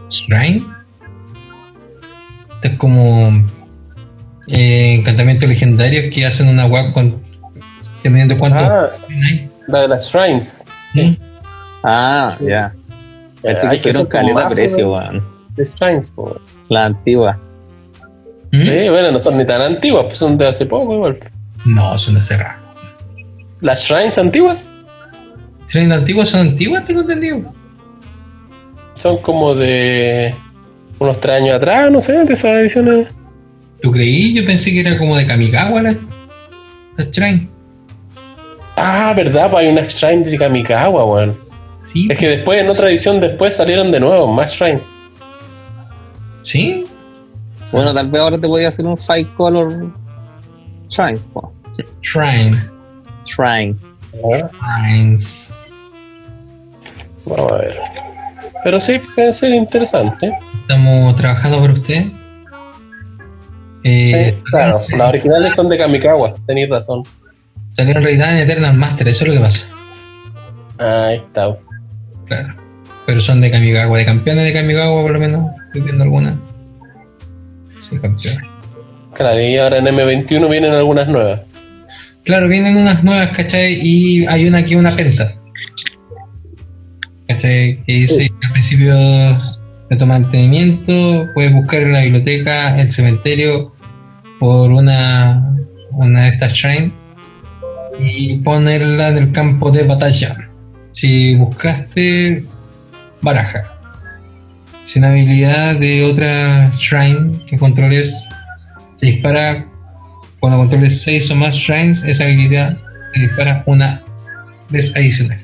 Shrine? Esta es como. Eh, encantamientos legendarios que hacen una weá con. Teniendo cuánto.
Ah, la de las Shrines.
¿Sí? Ah, ya. Yeah. El que un caleta precio, weón.
De Shrines.
La antigua.
¿Mm? Sí, bueno, no son ni tan antiguas, pues son de hace poco igual.
No, son de hace rato.
¿Las Shrines antiguas?
¿Shrines antiguas son antiguas? Tengo entendido.
Son como de unos tres años atrás, no sé, de esas ediciones.
¿Tú creí? Yo pensé que era como de Kamikawa la, la Shrine.
Ah, verdad, pues hay una Shrine de Kamikawa, weón. Sí, es que pues. después, en otra edición, después salieron de nuevo más Shrines.
¿Sí?
Bueno, tal vez ahora te voy a hacer un Five Color Shrines, po.
Shrine.
Shrine.
Shrines.
Vamos a ver. Pero sí, puede ser interesante.
Estamos trabajando por usted.
Eh, claro, las originales son de Kamikawa, tenéis razón.
Salieron en realidad en Eternal Master, eso es lo que pasa.
Ahí está.
Claro. Pero son de Kamikawa, de campeones de Kamikawa por lo menos. Estoy viendo algunas. Sí, campeones.
Claro, y ahora en M21 vienen algunas nuevas.
Claro, vienen unas nuevas, ¿cachai? Y hay una aquí, una penta. ¿cachai? Que dice al principio de tu mantenimiento, puedes buscar en la biblioteca el cementerio por una, una de estas shrines y ponerla en el campo de batalla. Si buscaste, baraja. Si una habilidad de otra shrine que controles te dispara cuando controles 6 o más shrines, esa habilidad te dispara una vez adicional.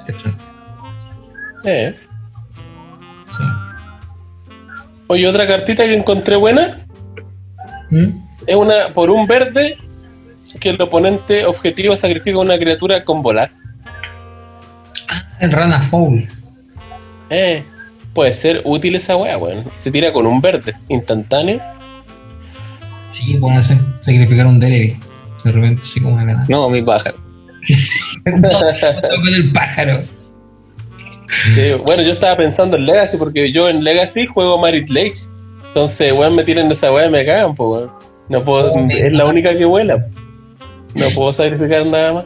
Interesante.
Eh.
Sí.
Oye, otra cartita que encontré buena
¿Mm?
es una por un verde que el oponente objetivo sacrifica una criatura con volar.
El Rana Foul.
Eh, puede ser útil esa wea, weón. Se tira con un verde instantáneo.
Sí, pueden hacer sacrificar un Derevi. De repente, así como de la nada.
No, mi pájaro.
No, con el pájaro.
Sí, bueno, yo estaba pensando en Legacy porque yo en Legacy juego Marit Lake. Entonces, weón, me tiran esa weá y me cagan, pues, weón. No puedo, es la única que vuela. No puedo sacrificar nada más.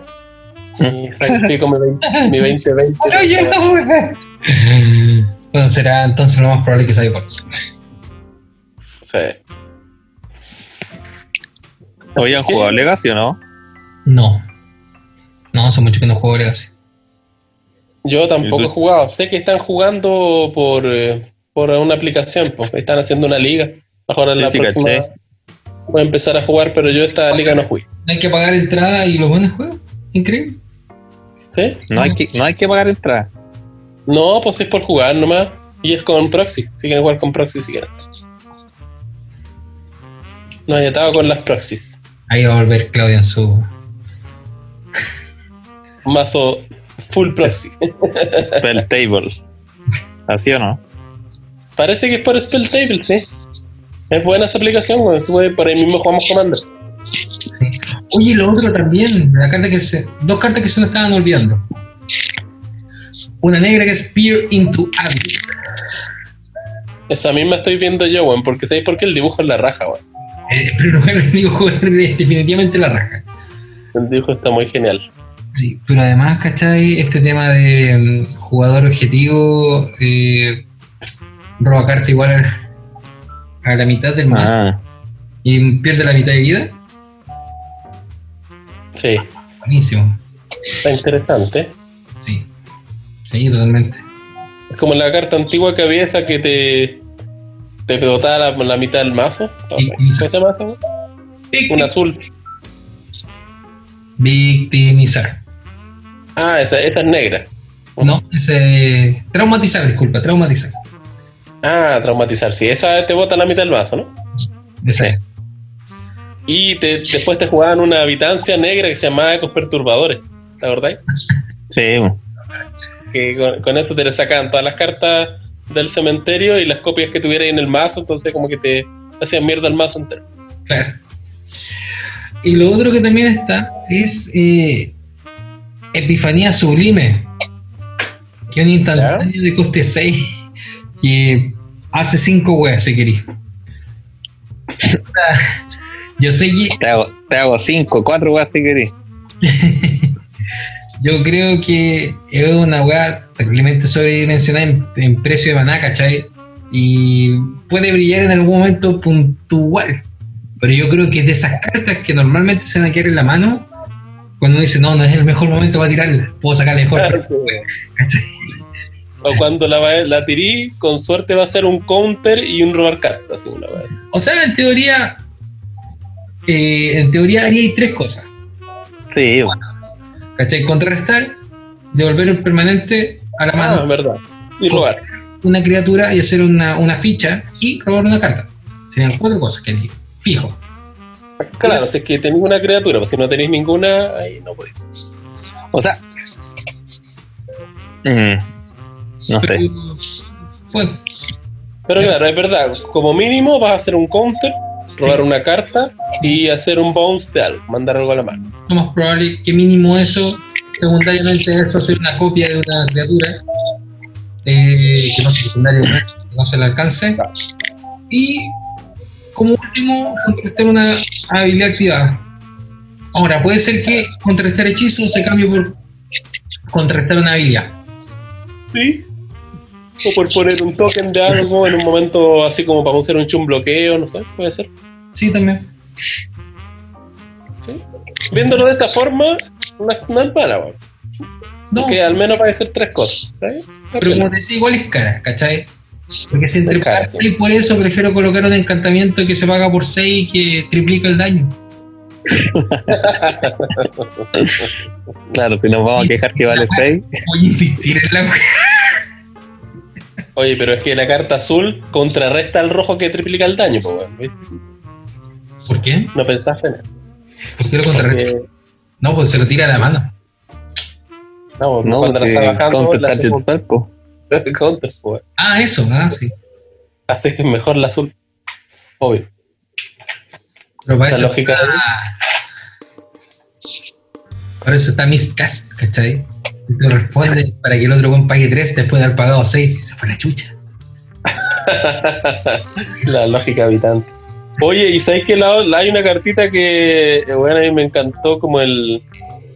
Y sacrifico mi 20, mi 20, 20.
Pero ya no, weón. Bueno, será entonces lo más probable que salga por
Sí.
¿Hoy han jugado Legacy o no?
No. No, hace mucho que no juego Legacy.
Yo tampoco he jugado. Sé que están jugando por, eh, por una aplicación. Pues. Están haciendo una liga. Ahora en
Sí,
la
sí,
próxima
caché.
voy a empezar a jugar, pero yo esta liga no jugué.
Hay que pagar entrada y los buenos juegos. Increíble.
¿Sí?
No hay que, no hay que pagar entrada.
No, pues es por jugar nomás. Y es con proxy. Si quieren jugar con proxy, si quieren. No hay atado con las proxies.
Ahí va a volver Claudia en su.
Mazo full proxy.
Spell Table. ¿Así o no?
Parece que es por Spell Table, sí. Es buena esa aplicación, puede- Por ahí mismo jugamos Commander.
Oye, lo otro también. La carta que se, dos cartas que se nos estaban olvidando. Una negra que es Peer into Abyss.
Esa misma estoy viendo yo, weón. Porque ¿sabéis por qué el dibujo es la raja, weón?
Eh, pero bueno, el dibujo es definitivamente la raja.
El dibujo está muy genial.
Sí, pero además, ¿cachai? Este tema de mm, jugador objetivo eh, roba carta igual a, a la mitad del mazo
Ah,
y pierde la mitad de vida.
Sí,
Buenísimo.
está interesante.
Sí. Sí, totalmente.
Es como la carta antigua que había esa que te, te dotaba la, la mitad del mazo.
Y-
¿Cómo se llama esa? weón? Un azul.
Victimizar.
Ah, esa, esa es negra.
No, ese. Traumatizar, disculpa, traumatizar.
Ah, traumatizar, sí. Esa te bota la mitad del mazo, ¿no?
Ese.
Y te- después te jugaban una habitancia negra que se llamaba Ecos Perturbadores. ¿Te acordáis?
sí.
Que con, con eso te le sacaban todas las cartas del cementerio y las copias que tuvieras en el mazo, entonces como que te hacían mierda el mazo entero.
Claro. Y lo otro que también está es eh, Epifanía Sublime. Que es un instantáneo de coste 6 que hace 5 weas si querís. Yo sé que
Te hago, te hago cinco, cuatro weas si querés.
yo creo que es una wea terriblemente sobredimensionada en, en precio de maná, ¿cachai? Y puede brillar en algún momento puntual. Pero yo creo que es de esas cartas que normalmente se van a quedar en la mano cuando uno dice, no, no es el mejor momento para tirarla. Puedo sacarle mejor.
Claro, sí.
¿cachai?
O cuando la, va- la tirí, con suerte va a ser un counter y un robar cartas. Una vez.
O sea, en teoría, eh, en teoría haría tres cosas.
Sí,
¿Cachai? Contrarrestar, devolver el permanente a la
Ah,
mano
es verdad. Y robar.
una criatura y hacer una, una ficha y robar una carta. Serían cuatro cosas que haría. Fijo.
Claro, si es que tenéis una criatura, pues si no tenéis ninguna, ahí no podéis.
o sea. mm, no sé.
Bueno,
Pero claro, es verdad, como mínimo vas a hacer un counter, robar
Sí.
una carta y hacer un bounce de algo, mandar algo a la mano.
lo más probable que mínimo eso, secundariamente eso, hacer una copia de una criatura eh, que no es secundario, que no se le alcance. Y como último, contrarrestar una habilidad activada. Ahora, puede ser que contrarrestar hechizo se cambie por contrarrestar una habilidad.
Sí. O por poner un token de algo en un momento así como para hacer un chum bloqueo, no sé, puede ser.
Sí, también.
¿Sí? Viéndolo de esa forma, no, es- no es mala, weón.
No,
Que al menos va a ser tres cosas. ¿está bien? Está
pero
bien.
como te decía, igual es cara, ¿cachai? Porque si entre
cara, sí.
y por eso prefiero colocar un encantamiento que se paga por 6 y que triplica el daño.
Claro, si nos vamos a quejar que vale 6,
Voy a insistir en la
Oye, pero es que la carta azul contrarresta al rojo que triplica el daño, pues.
¿Por qué?
No pensaste en eso.
¿Por qué lo contrarresta?
Porque-
No, pues se lo tira a la mano.
No, pues,
no,
cuando la
si
está bajando,
counter
la
target po.
counter, pues.
Ah, eso, ah, sí.
Así que es mejor la azul. Obvio.
Pero para
La
eso
lógica
está... Para eso está Miscast, ¿cachai? Y te responde para que el otro buen pague 3 después de haber pagado 6 y se fue a la chucha.
la lógica habitante. Oye, ¿y sabes que la, la- hay una cartita que, eh, bueno, a mí me encantó como el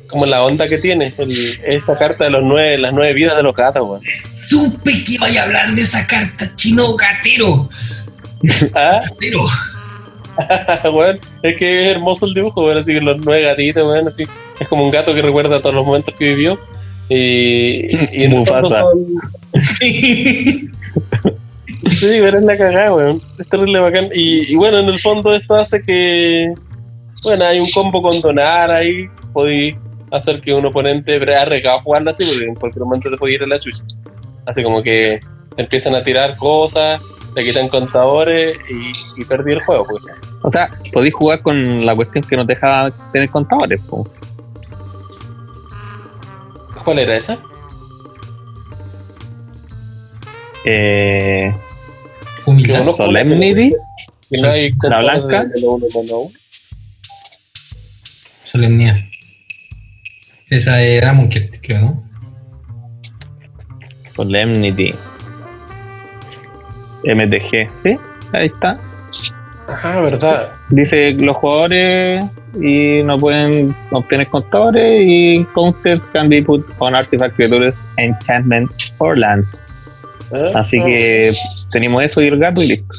como la onda que tiene, el- esta carta de los nueve, las nueve vidas de los gatos, weón.
Supe que iba a hablar de esa carta, chino gatero.
Ah,
Gatero.
weón, es que es hermoso el dibujo, weón, así que los nueve gatitos, weón, así. Es como un gato que recuerda todos los momentos que vivió. Y, y en
Mufasa.
son-
Sí.
Sí, pero es la cagada, weón. Es terrible bacán. Y, y bueno, en el fondo esto hace que. Bueno, hay un combo con donar ahí. Podéis hacer que un oponente. Es arriesgado jugarlo así porque en cualquier momento te puede ir a la chucha. Así como que te empiezan a tirar cosas, te quitan contadores y, y perdí el juego, pues.
O sea, podéis jugar con la cuestión que no te deja tener contadores, po.
¿Cuál era esa?
Eh,
No,
Solemnity,
Que no hay
¿La blanca?
de- de lo uno con lo uno.
Solemnidad. Esa de Damonket, creo, ¿no?
Solemnity, MTG, ¿sí? Ahí está.
Ajá, verdad.
Dice los jugadores y no pueden obtener contadores y counters can be put on artifact creatures, enchantments or lands.
Ah,
Así que tenemos eso y el gato y listo.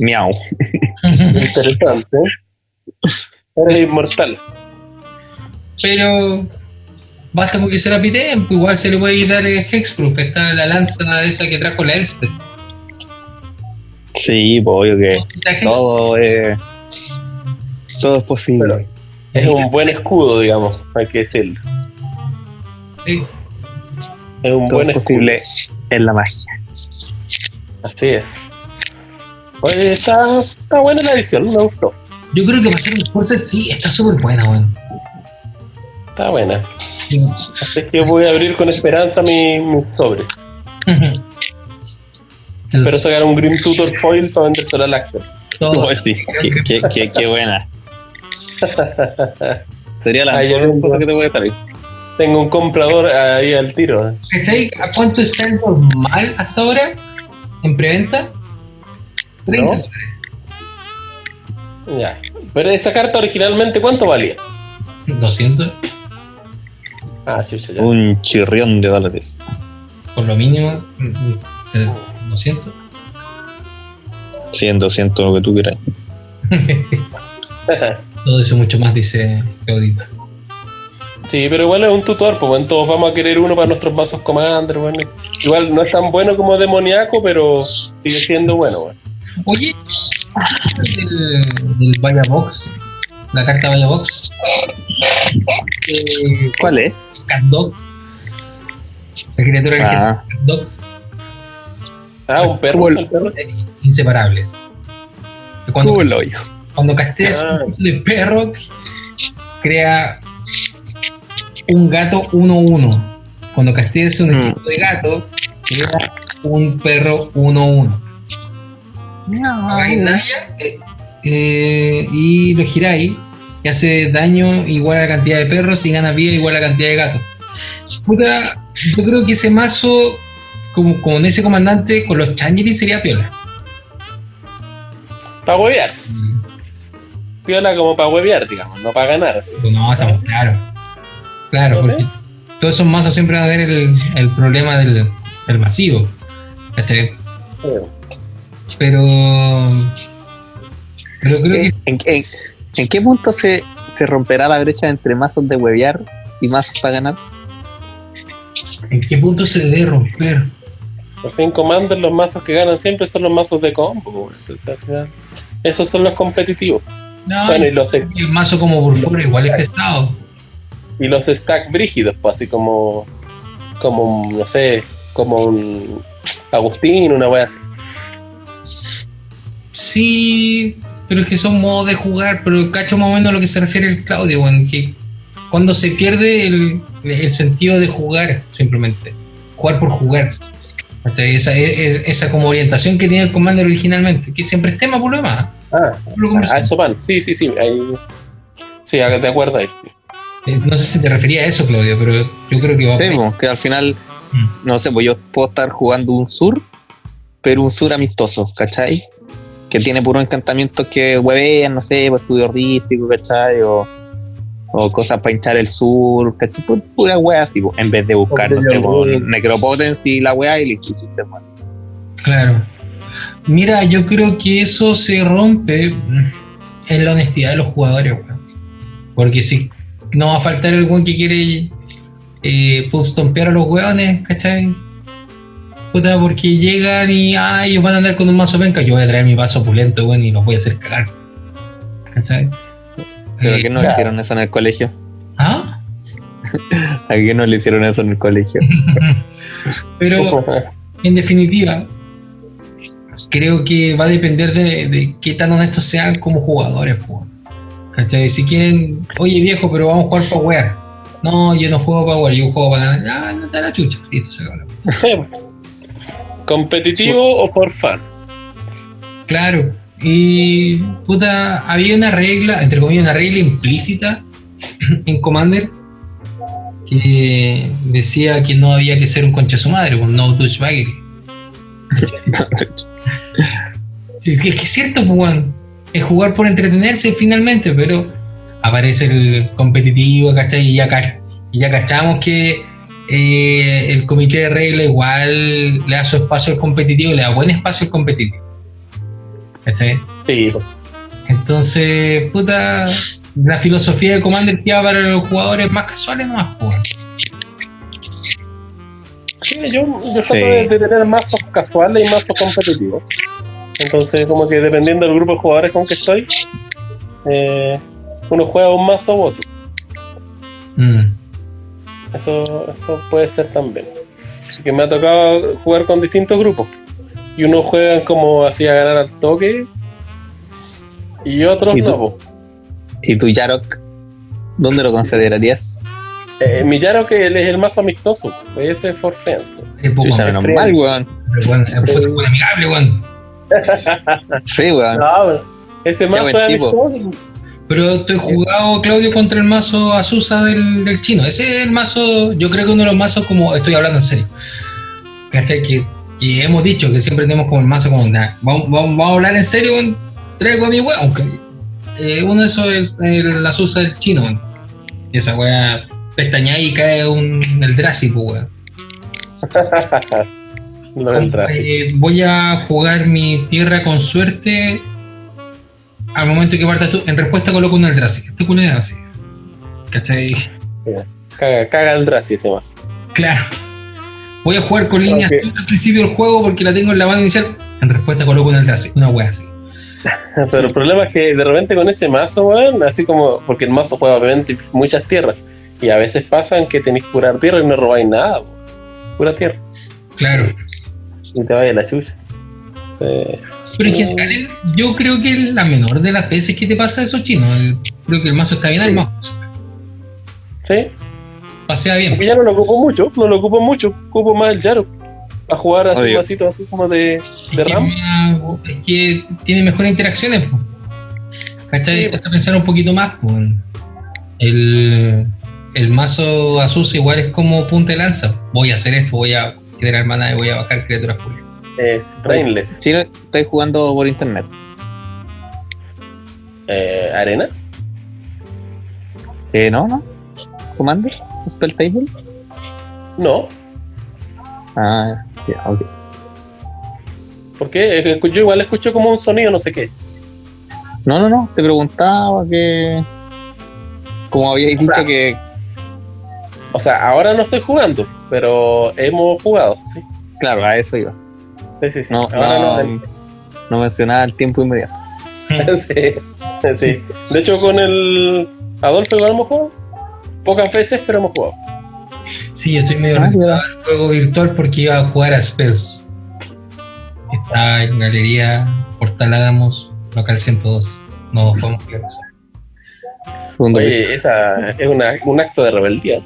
Miau.
Interesante. Eres inmortal.
Pero basta con que se la piteen, pues igual se le puede quitar el Hexproof. Está la lanza esa que trajo la Elspeth.
Sí, pues obvio que todo es, todo es posible.
Es un buen escudo, digamos, hay que decirlo.
Sí.
Es un
todo
buen
posible en la magia.
Así es. Oye, está, está buena la edición, me gustó.
Yo creo que para ser un corset sí, está súper buena, weón.
Está buena. Así que voy a abrir con esperanza mi- mis sobres. Espero sacar un Grim Tutor Foil para vendérselo al actor.
todo.
Pues sí, qué, qué, qué, qué buena. Sería la mejor cosa que te puede salir.
Tengo un comprador ahí al tiro.
¿A cuánto está el normal hasta ahora? ¿En preventa? 30
¿No?
dólares.
Ya. Pero esa carta originalmente, ¿cuánto valía?
200,
Ah, sí, sí, ya.
Un chirrión de dólares.
por lo mínimo. mm, mm, 200.
100, 200, lo que tú quieras.
Todo eso mucho más, dice Claudita.
Sí, pero igual es un tutor, pues bueno, todos vamos a querer uno para nuestros mazos Commander, bueno. Igual no es tan bueno como demoníaco, pero sigue siendo bueno, bueno.
Oye, del, del Vaya Box, la carta Vaya Box, eh,
¿Cuál es?
Cat Dog, la criatura que
Ah,
Dog,
Ah, un perro.
El-
perro.
inseparables. Que Cuando, cuando castees
Ah.
un de perro, crea un gato 1-1. Cuando castees un
Mm.
hechizo de gato, crea un perro 1-1. Hagáis Naya, eh, eh, y lo giráis y hace daño igual a la cantidad de perros y gana vida igual a la cantidad de gatos. Puta, yo creo que ese mazo, como con ese comandante, con los Changeling sería piola.
Para huevear. Piola como para huevear, digamos, no para ganar. Así.
No, estamos claro. Claro,
¿No sé?
porque todos esos mazos siempre van a tener el, el problema del, del masivo. ¿cachai? Pero. Pero creo que.
¿En, en, en qué punto se, se romperá la brecha entre mazos de huevear y mazos para ganar?
¿En qué punto se debe romper?
Así en Commander los mazos que ganan siempre son los mazos de combo. Entonces, al final, esos son los competitivos.
No,
Bueno, y los,
el mazo como por fuera igual es pesado.
Y los stack brígidos, pues así como, como no sé, como un Agustín, una wea así.
Sí, pero es que son modos de jugar, pero cacho más o menos a lo que se refiere el Claudio, weón, que cuando se pierde el, el sentido de jugar, simplemente. Jugar por jugar. Esa, es- esa como orientación que tiene el Commander originalmente, que siempre es tema por lo demás.
Ah,
Lo
a eso van. Sí, sí, sí. Ahí, sí, ah, de acuerdo ahí.
Eh, No sé si te refería a eso, Claudio, pero yo creo que va
Sí, que al final,
Mm.
no sé, pues yo puedo estar jugando un sur, pero un sur amistoso, ¿cachai? Que tiene puros encantamientos que huevean, no sé, pues estudio rístico, ¿cachai? O, o cosas para hinchar el sur, ¿cachai? Pu- Pura wea así, pues, en vez de buscar, no sé, pues, Necropotence y la wea y listo.
Claro. Mira, yo creo que eso se rompe en la honestidad de los jugadores, weón. Porque si no va a faltar el weón que quiere eh, pubstompear a los weones, ¿cachai? Puta, porque llegan y ah, ellos van a andar con un mazo penca, yo voy a traer mi vaso opulento, weón, y los voy a hacer cagar. ¿Cachai?
Pero
Eh,
que no
claro.
le hicieron eso en el colegio.
¿Ah?
¿A qué no le hicieron eso en el colegio?
Pero en definitiva, creo que va a depender de, de qué tan honestos sean como jugadores. po. ¿Cachai? Si quieren, oye viejo, pero vamos a jugar para wear. No, yo no juego para wear, yo juego para ganar. Ah, no te la chucha. Listo, se acabó.
Sí. ¿Competitivo o por fan?
Claro. Y puta, había una regla, entre comillas, una regla implícita en Commander que decía que no había que ser un concha su madre, un no douchebaggery. Sí, es que es cierto, pues, weón. Es jugar por entretenerse finalmente, pero aparece el competitivo, ¿cachai? Y ya, y ya cachamos que eh, el comité de regla igual le da su espacio al competitivo, le da buen espacio al competitivo. ¿Cachai?
Sí.
Entonces, puta, la filosofía de Commander que va para los jugadores más casuales nomás, pues.
Sí, yo, yo trato
Sí.
de, de tener mazos casuales y mazos competitivos. Entonces, como que dependiendo del grupo de jugadores con que estoy, eh, uno juega un mazo u otro.
Mm.
Eso, eso puede ser también. Así que me ha tocado jugar con distintos grupos. Y unos juegan como así a ganar al toque. Y otros
¿Y tú?
no.
¿Y tu Yarok? ¿Dónde lo considerarías?
Eh, mi Yaro que él es el más amistoso. Ese es forfeante.
Es poco
Chucha,
más,
menos mal, weón.
es weón, amigable, weón.
Sí, weón.
No, bueno, ese mazo es.
Pero has jugado, Claudio, contra el mazo Azusa del, del chino. Ese es el mazo, yo creo que uno de los mazos como, estoy hablando en serio. ¿Cachai? Que, que hemos dicho que siempre tenemos como el mazo como, nah, vamos, vamos, vamos a hablar en serio, weón, traigo a mi weón. Aunque, eh, uno de esos es el, Azusa del chino, weón. Y esa weá pestaña y cae un, el Drásico, weón.
Entra
voy a jugar mi tierra con suerte al momento que partas tú. En respuesta coloco un Eldrazi. Este culo es así. ¿Cachai?
Caga, caga el Drazi ese mazo.
Claro. Voy a jugar con líneas
Ok.
azul al principio del juego porque la tengo en la mano inicial. En respuesta coloco un Eldrazi. Una wea así.
Pero el problema es que de repente con ese mazo, weón, así como, porque el mazo juega obviamente muchas tierras, y a veces pasan que tenéis que curar tierra y no robáis nada, weón. pura tierra,
Claro.
Y te vaya la chucha. Sí.
Pero en general, yo creo que la menor de las veces que te pasa eso, chino. El- Creo que el mazo está bien armado.
¿Sí?
Pasea bien.
Porque ya no lo ocupo mucho, no lo ocupo mucho, ocupo más el Yaro. A jugar a su vasito así como de, de RAM.
es que tiene mejores interacciones. po. ¿Cachai?
Sí.
Cuesta pensar un poquito más. po. El, el mazo Asus igual es como punta de lanza. Voy a hacer esto, voy a generar mana y voy a bajar criaturas públicas.
Es Brainless.
Chino, estoy jugando por internet.
Eh, ¿Arena?
Eh, no, no. Commander, Spell Table.
No.
Ah, ya, ok.
¿Por qué? Eh, Yo igual escucho como un sonido, no sé qué.
No, no, no, te preguntaba que. Como habíais
O
dicho
sea,
que.
O sea, ahora no estoy jugando, pero hemos jugado, sí.
Claro, a eso iba.
Sí, sí, sí.
No,
ahora
no, no mencionaba el tiempo inmediato.
sí, sí. De hecho, con el Adolfo igual hemos jugado. Pocas veces, pero hemos jugado.
Sí, yo estoy medio
Ah, ya.
al juego virtual porque iba a jugar a Spells. Está en Galería Portal Adamos, local 102. No podemos jugar.
Segundo piso.
Oye, esa es una- un acto de rebeldía.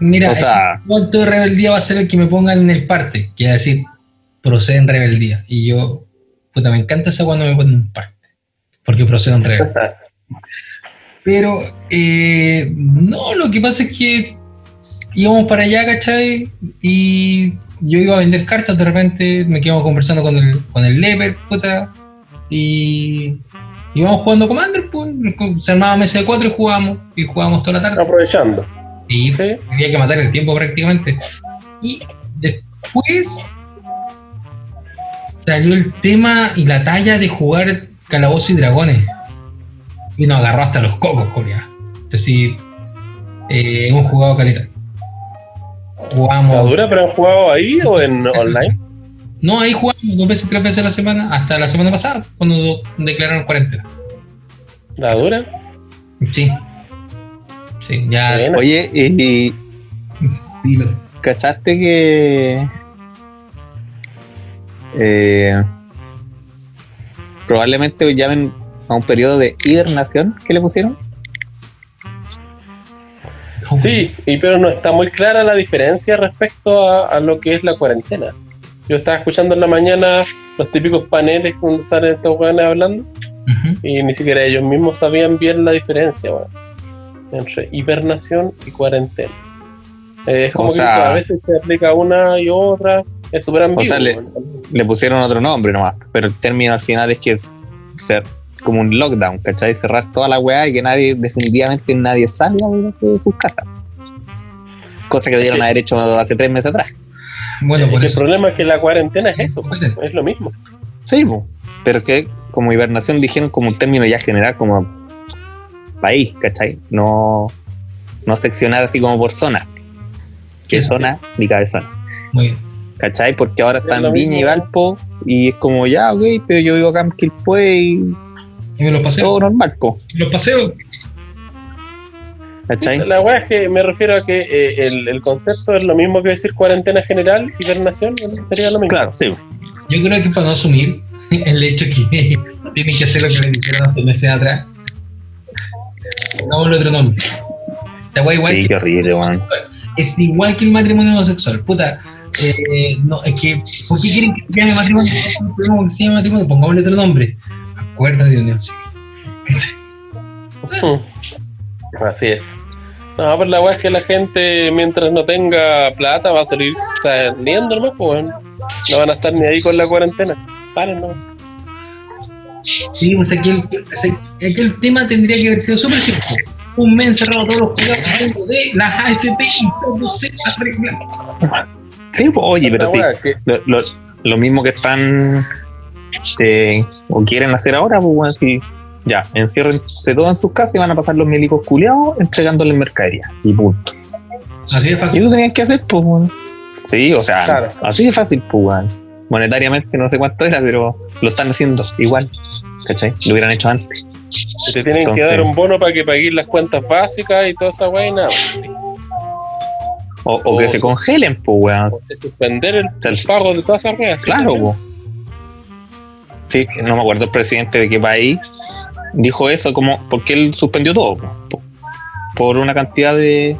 Mira,
O sea-
el acto de rebeldía va a ser el que me pongan en el parte, quiere decir, procede en rebeldía. Y yo, puta, me encanta esa cuando me ponen en parte, porque procedo en rebeldía. Pero, eh, no, lo que pasa es que íbamos para allá, ¿cachai? Y yo iba a vender cartas, de repente me quedamos conversando con el, con el Leper, puta, y íbamos jugando Commander, pues, se armaba mesa de cuatro y jugábamos, y jugábamos toda la tarde.
Aprovechando.
Y
Sí.
había que matar el tiempo prácticamente. Y después salió el tema y la talla de jugar Calabozos y Dragones. Y nos agarró hasta los cocos, Corea. Es decir, eh, hemos jugado caleta. Jugamos.
¿Está dura, pero han jugado ahí o en online?
No, ahí jugamos dos veces, tres veces a la semana, hasta la semana pasada, cuando declararon cuarentena.
¿La dura?
Sí. Sí, ya.
Buena.
Oye, y
dilo.
¿cachaste que. eh, probablemente llamen a un periodo de hibernación que le pusieron?
Sí, y pero no está muy clara la diferencia respecto a, a lo que es la cuarentena. Yo estaba escuchando en la mañana los típicos paneles donde salen estos weones hablando y ni siquiera ellos mismos sabían bien la diferencia weón, entre hibernación y cuarentena. Eh, es como
O
que
sea-
a veces se aplica una y otra, es súper ambiguo.
sea, le- pusieron otro nombre nomás, pero el término al final es que ser como un lockdown, ¿cachai? Cerrar toda la weá y que nadie, definitivamente nadie salga de, sus casas. Cosa que debieron
Sí.
haber hecho hace tres meses atrás.
Bueno, por
el
eso.
problema es que la cuarentena es eso, pues, es lo mismo.
Sí, pero que como hibernación dijeron como un término ya general como país, ¿cachai? No, no seccionar así como por zona. Que
Sí,
zona ni cabezona,
Muy bien.
¿cachai? Porque ahora está
Es lo
Viña y. Valpo y es como ya, ok, pero yo vivo acá en Quilpué y
Y me los paseo.
todo normal, po,
Los paseo.
¿cachai?
La weá es que me refiero a que eh, el, el concepto es lo mismo que decir cuarentena general, hibernación, sería lo mismo.
Claro, sí.
Yo creo que para no asumir el hecho que tienen que hacer lo que les dijeron hace meses atrás, pongámosle otro nombre. Esta weá igual
Sí, qué horrible, weón.
es igual que el matrimonio homosexual. Puta, eh, no, es que, ¿por qué quieren que se llame matrimonio? Que se llame matrimonio, pongámosle otro nombre. Acuerdo de unión civil.
Ujú. Así es. No, pero la weá es que la gente, mientras no tenga plata, va a salir saliendo nomás, pues. No van a estar ni ahí con la cuarentena. Salen, ¿no?
Sí, pues aquí el, aquí el tema tendría que haber sido súper simple. Un mes encerrado todos los cuidados de las AFP y todo se arregla.
Sí, po, oye, pero sí. Lo, lo- lo mismo que están eh, o quieren hacer ahora, pues bueno, si ya, enciérrense todos en sus casas y van a pasar los milicos culiados entregándoles mercadería. Y punto.
Así de fácil.
lo tenían que hacer, pues bueno. Sí, o sea,
Claro.
así de fácil, pues bueno. Monetariamente no sé cuánto era, pero lo están haciendo igual. ¿Cachai? Lo hubieran hecho antes.
Te tienen
Entonces-
que dar un bono para que pagues las cuentas básicas y toda esa weá y nada.
O, o
O
que se congelen, pues weón.
O sea, suspender el, el pago de todas esas weas.
Claro, po. Sí, no me acuerdo el presidente de qué país dijo eso, como porque él suspendió todo po, po- por una cantidad de,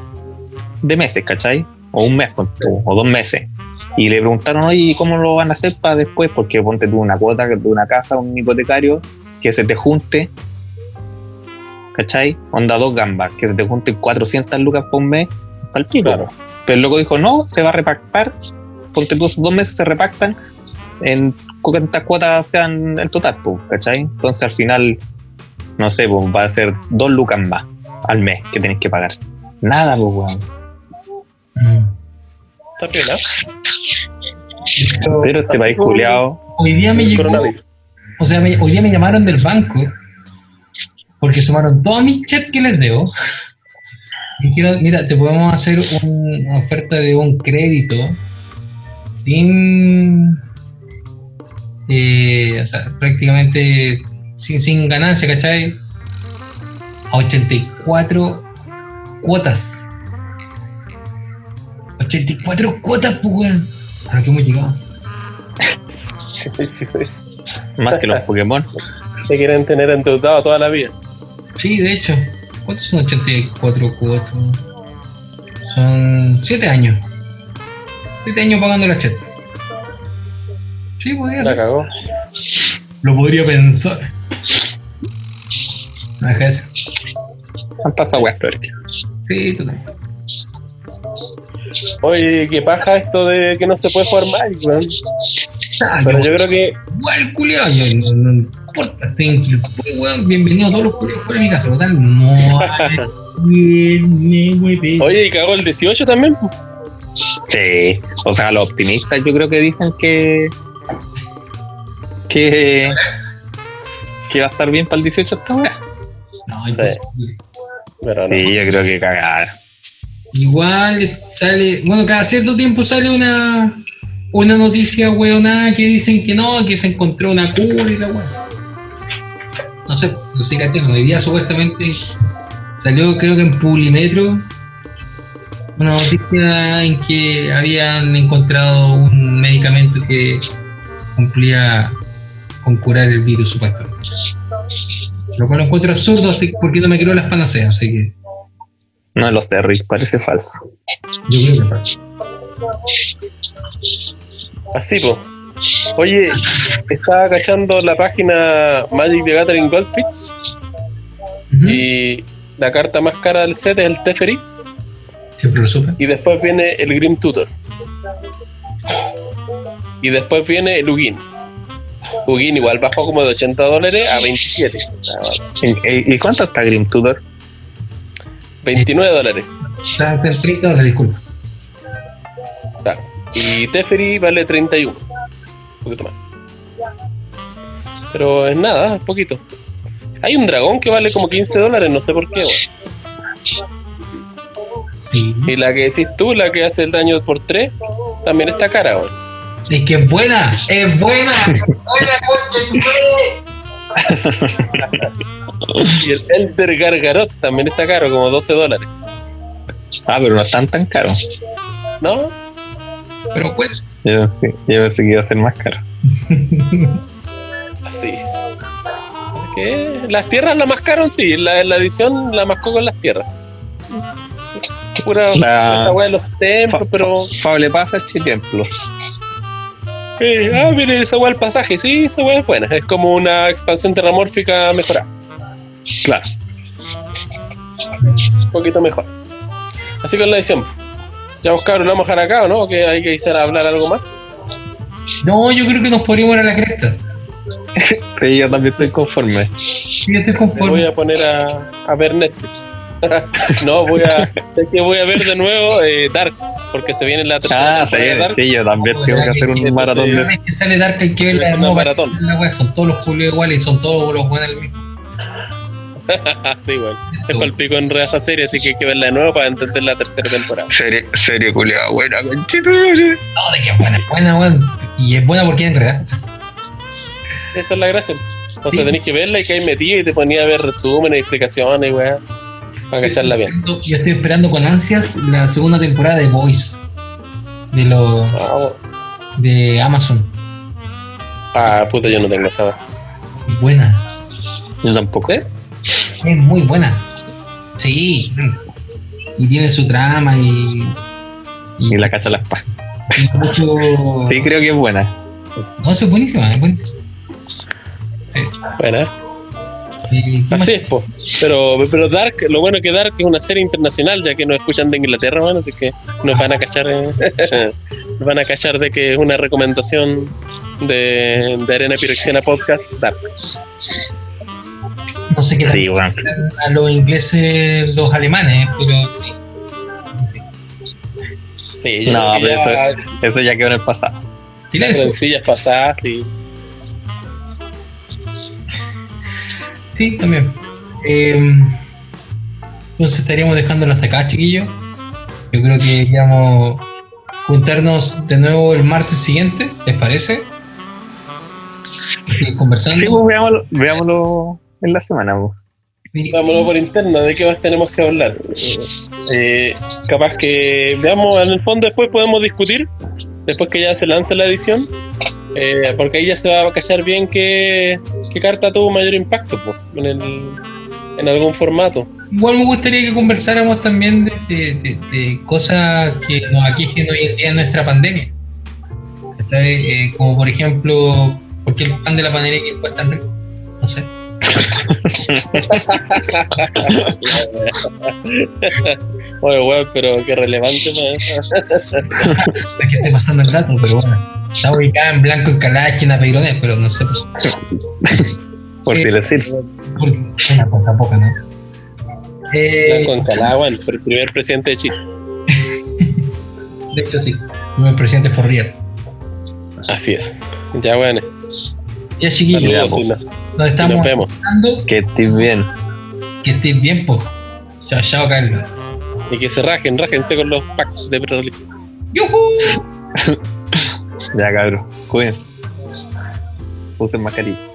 de meses, ¿cachai? O un mes, o dos meses. Y le preguntaron, oye, ¿y ¿cómo lo van a hacer para después? Porque ponte tú una cuota de una casa, un hipotecario, que se te junte, ¿cachai? Onda dos gambas, que se te junten 400 lucas por mes, para el pico.
Claro.
Pero el loco dijo, no, se va a repactar, ponte tú esos dos meses se repactan en cuántas cuotas sean el total, pues, ¿cachai? Entonces al final, no sé, pues va a ser dos lucas más al mes que tenéis que pagar. Nada, pues, weón.
Mm. Está pena.
Pero este país culiado.
Hoy día me llegó. O sea, hoy día me llamaron del banco porque sumaron todos mis chats que les debo. Dijeron, mira, te podemos hacer una oferta de un crédito sin. Eh, o sea, prácticamente sin, sin ganancia, ¿cachai? A 84 cuotas. 84 cuotas, pues, weón. ¿A qué hemos llegado?
Más que los Pokémon.
Se quieren tener endeudado toda la vida.
Sí, de hecho. ¿Cuántos son 84 cuotas? Son 7 años. 7 años pagando la chat. Sí, podría
La cagó.
Lo podría pensar. No deja de ser.
Han pasado weas
Sí, total.
Oye, qué paja esto de que no se puede jugar Magic, weón. Pero yo creo que.
Igual, culiado, yo no, no importa. Estoy, bienvenido a todos los culiados fuera de mi casa, total. No.
Oye, ¿y cagó el 18 también?
Sí, o sea, los optimistas yo creo que dicen que. que. que va a estar bien para el 18 esta weá.
No,
Sí.
imposible.
Pero no.
Sí, yo creo que cagada.
Igual sale, bueno, cada cierto tiempo sale una una noticia weonada que dicen que no, que se encontró una cura y la weón. No sé, no sé, caché, hoy día supuestamente salió creo que en Publimetro una noticia en que habían encontrado un medicamento que cumplía con curar el virus supuestamente. Lo cual lo encuentro absurdo, así porque no me creo las panaceas, así que
No lo sé, Rick, parece falso.
yo creo que pasa.
Así, po. Oye, estaba cachando la página Magic the Gathering Goldfish y la carta más cara del set es el Teferi
Siempre lo supe.
y después viene el Grim Tutor. Y después viene el Ugin. Ugin igual bajó como de 80 dólares a 27. O sea,
¿Y, cuánto está Grim Tudor?
29 dólares.
Está en 30 dólares, disculpa.
Claro. Y Teferi vale 31. Un poquito más. Pero es nada, es poquito. Hay un dragón que vale como 15 dólares, no sé por qué. weón.
Sí.
Y la que decís tú, la que hace el daño por 3, también está cara. weón.
Es que es buena, es buena. buena,
Y el Elder Gargarot también está caro, como 12 dólares.
Ah, pero no están tan caros.
¿No?
Pero bueno.
Yo, sí, yo pensé que iba a ser más caro.
Así. Así que las tierras la mascaron, sí. La, la edición la mascó con las tierras. Pura
La-
esa weá de los templos,
Fa-
pero.
fa- Fable Pasa Templo.
Eh, ah, mire, esa weá del pasaje. Sí, esa weá es buena. Es como una expansión terramórfica mejorada.
Claro.
Un poquito mejor. Así con la edición. Ya vos cabros, lo vamos a dejar acá, ¿o no? ¿O que hay que quisier hablar algo más?
No, yo creo que nos podríamos ir a la cresta.
Sí, yo también estoy conforme.
Sí, yo estoy
Me voy
conforme.
a poner a, a ver Netflix. no, voy a. sé que voy a ver de nuevo eh, Dark, porque se viene la tercera
Ah, sí,
temporada de Dark.
sí, yo también tengo que hacer un maratón de eso.
que sale Dark hay que
Es maratón.
entender la wea. Son todos los culios iguales y son todos los buenos del mismo.
sí, bueno. Es para el pico en rea esa serie, así que hay que verla de nuevo para entender la tercera temporada.
Serie, serie culiada buena, conchito.
No, de que buena, es buena, weón. Y es buena porque es enredada.
Esa es la gracia. Entonces
Sí.
tenés que verla y que hay metido y te ponía a ver resúmenes, explicaciones, weá. Para cacharla bien.
Yo estoy esperando con ansias la segunda temporada de Voice. De los
Ah,
de Amazon.
Ah, puta, yo no tengo esa.
buena.
Yo tampoco.
¿Sí?
Es muy buena. Sí. Y tiene su trama y.
Y la cacha la espada.
y mucho.
Sí, creo que es buena.
No, eso es buenísima, es buenísima.
Bueno,
Eh, ¿qué
así
más?
es, po. Pero, pero Dark, lo bueno que Dark es una serie internacional, ya que nos escuchan de Inglaterra, bueno, así que nos van a cachar, eh, nos van a cachar de que es una recomendación de, de Arena Pirexiana Podcast Dark.
No sé qué
Sí,
a los ingleses, los alemanes, pero sí. Sí.
Sí, yo
No, pero
ya-
eso, eso ya quedó en el pasado.
las pasadas, sí.
Sí, también. Eh, entonces estaríamos dejándolo hasta acá, chiquillos. Yo creo que deberíamos juntarnos de nuevo el martes siguiente, ¿les parece? Seguir conversando.
Sí, pues veámoslo, veámoslo en la semana.
Y-
Vámonos por interno, ¿de qué más tenemos que hablar? Eh, capaz que veamos, en el fondo después podemos discutir, después que ya se lance la edición, eh, porque ahí ya se va a callar bien qué, qué carta tuvo mayor impacto en, el- en algún formato.
Igual me gustaría que conversáramos también de, de- de- de cosas que nos aquejen hoy en día en nuestra pandemia. Eh, como por ejemplo, ¿por qué el pan de la panadería que cuesta tan rico? No sé.
Oye, weón, pero qué relevante ¿no?
Es que esté pasando el dato, pero bueno. Está ubicada en blanco en Calachi, en la Peironés, pero no sé.
Por si decir.
por- Una cosa poca, ¿no? Eh,
Blanco Encalada, bueno, el primer presidente de Chile.
de hecho, sí. El presidente Forrier.
Así es. Ya, bueno,
Ya, chiquillos,
nos,
estamos
nos vemos.
Que estés bien.
Que estés bien, po. Chao, chao, Carlos.
Y que se rajen, rájense con los packs de Prolix.
¡Yujú!
Ya, cabrón. Cuídense. Usen mascarilla.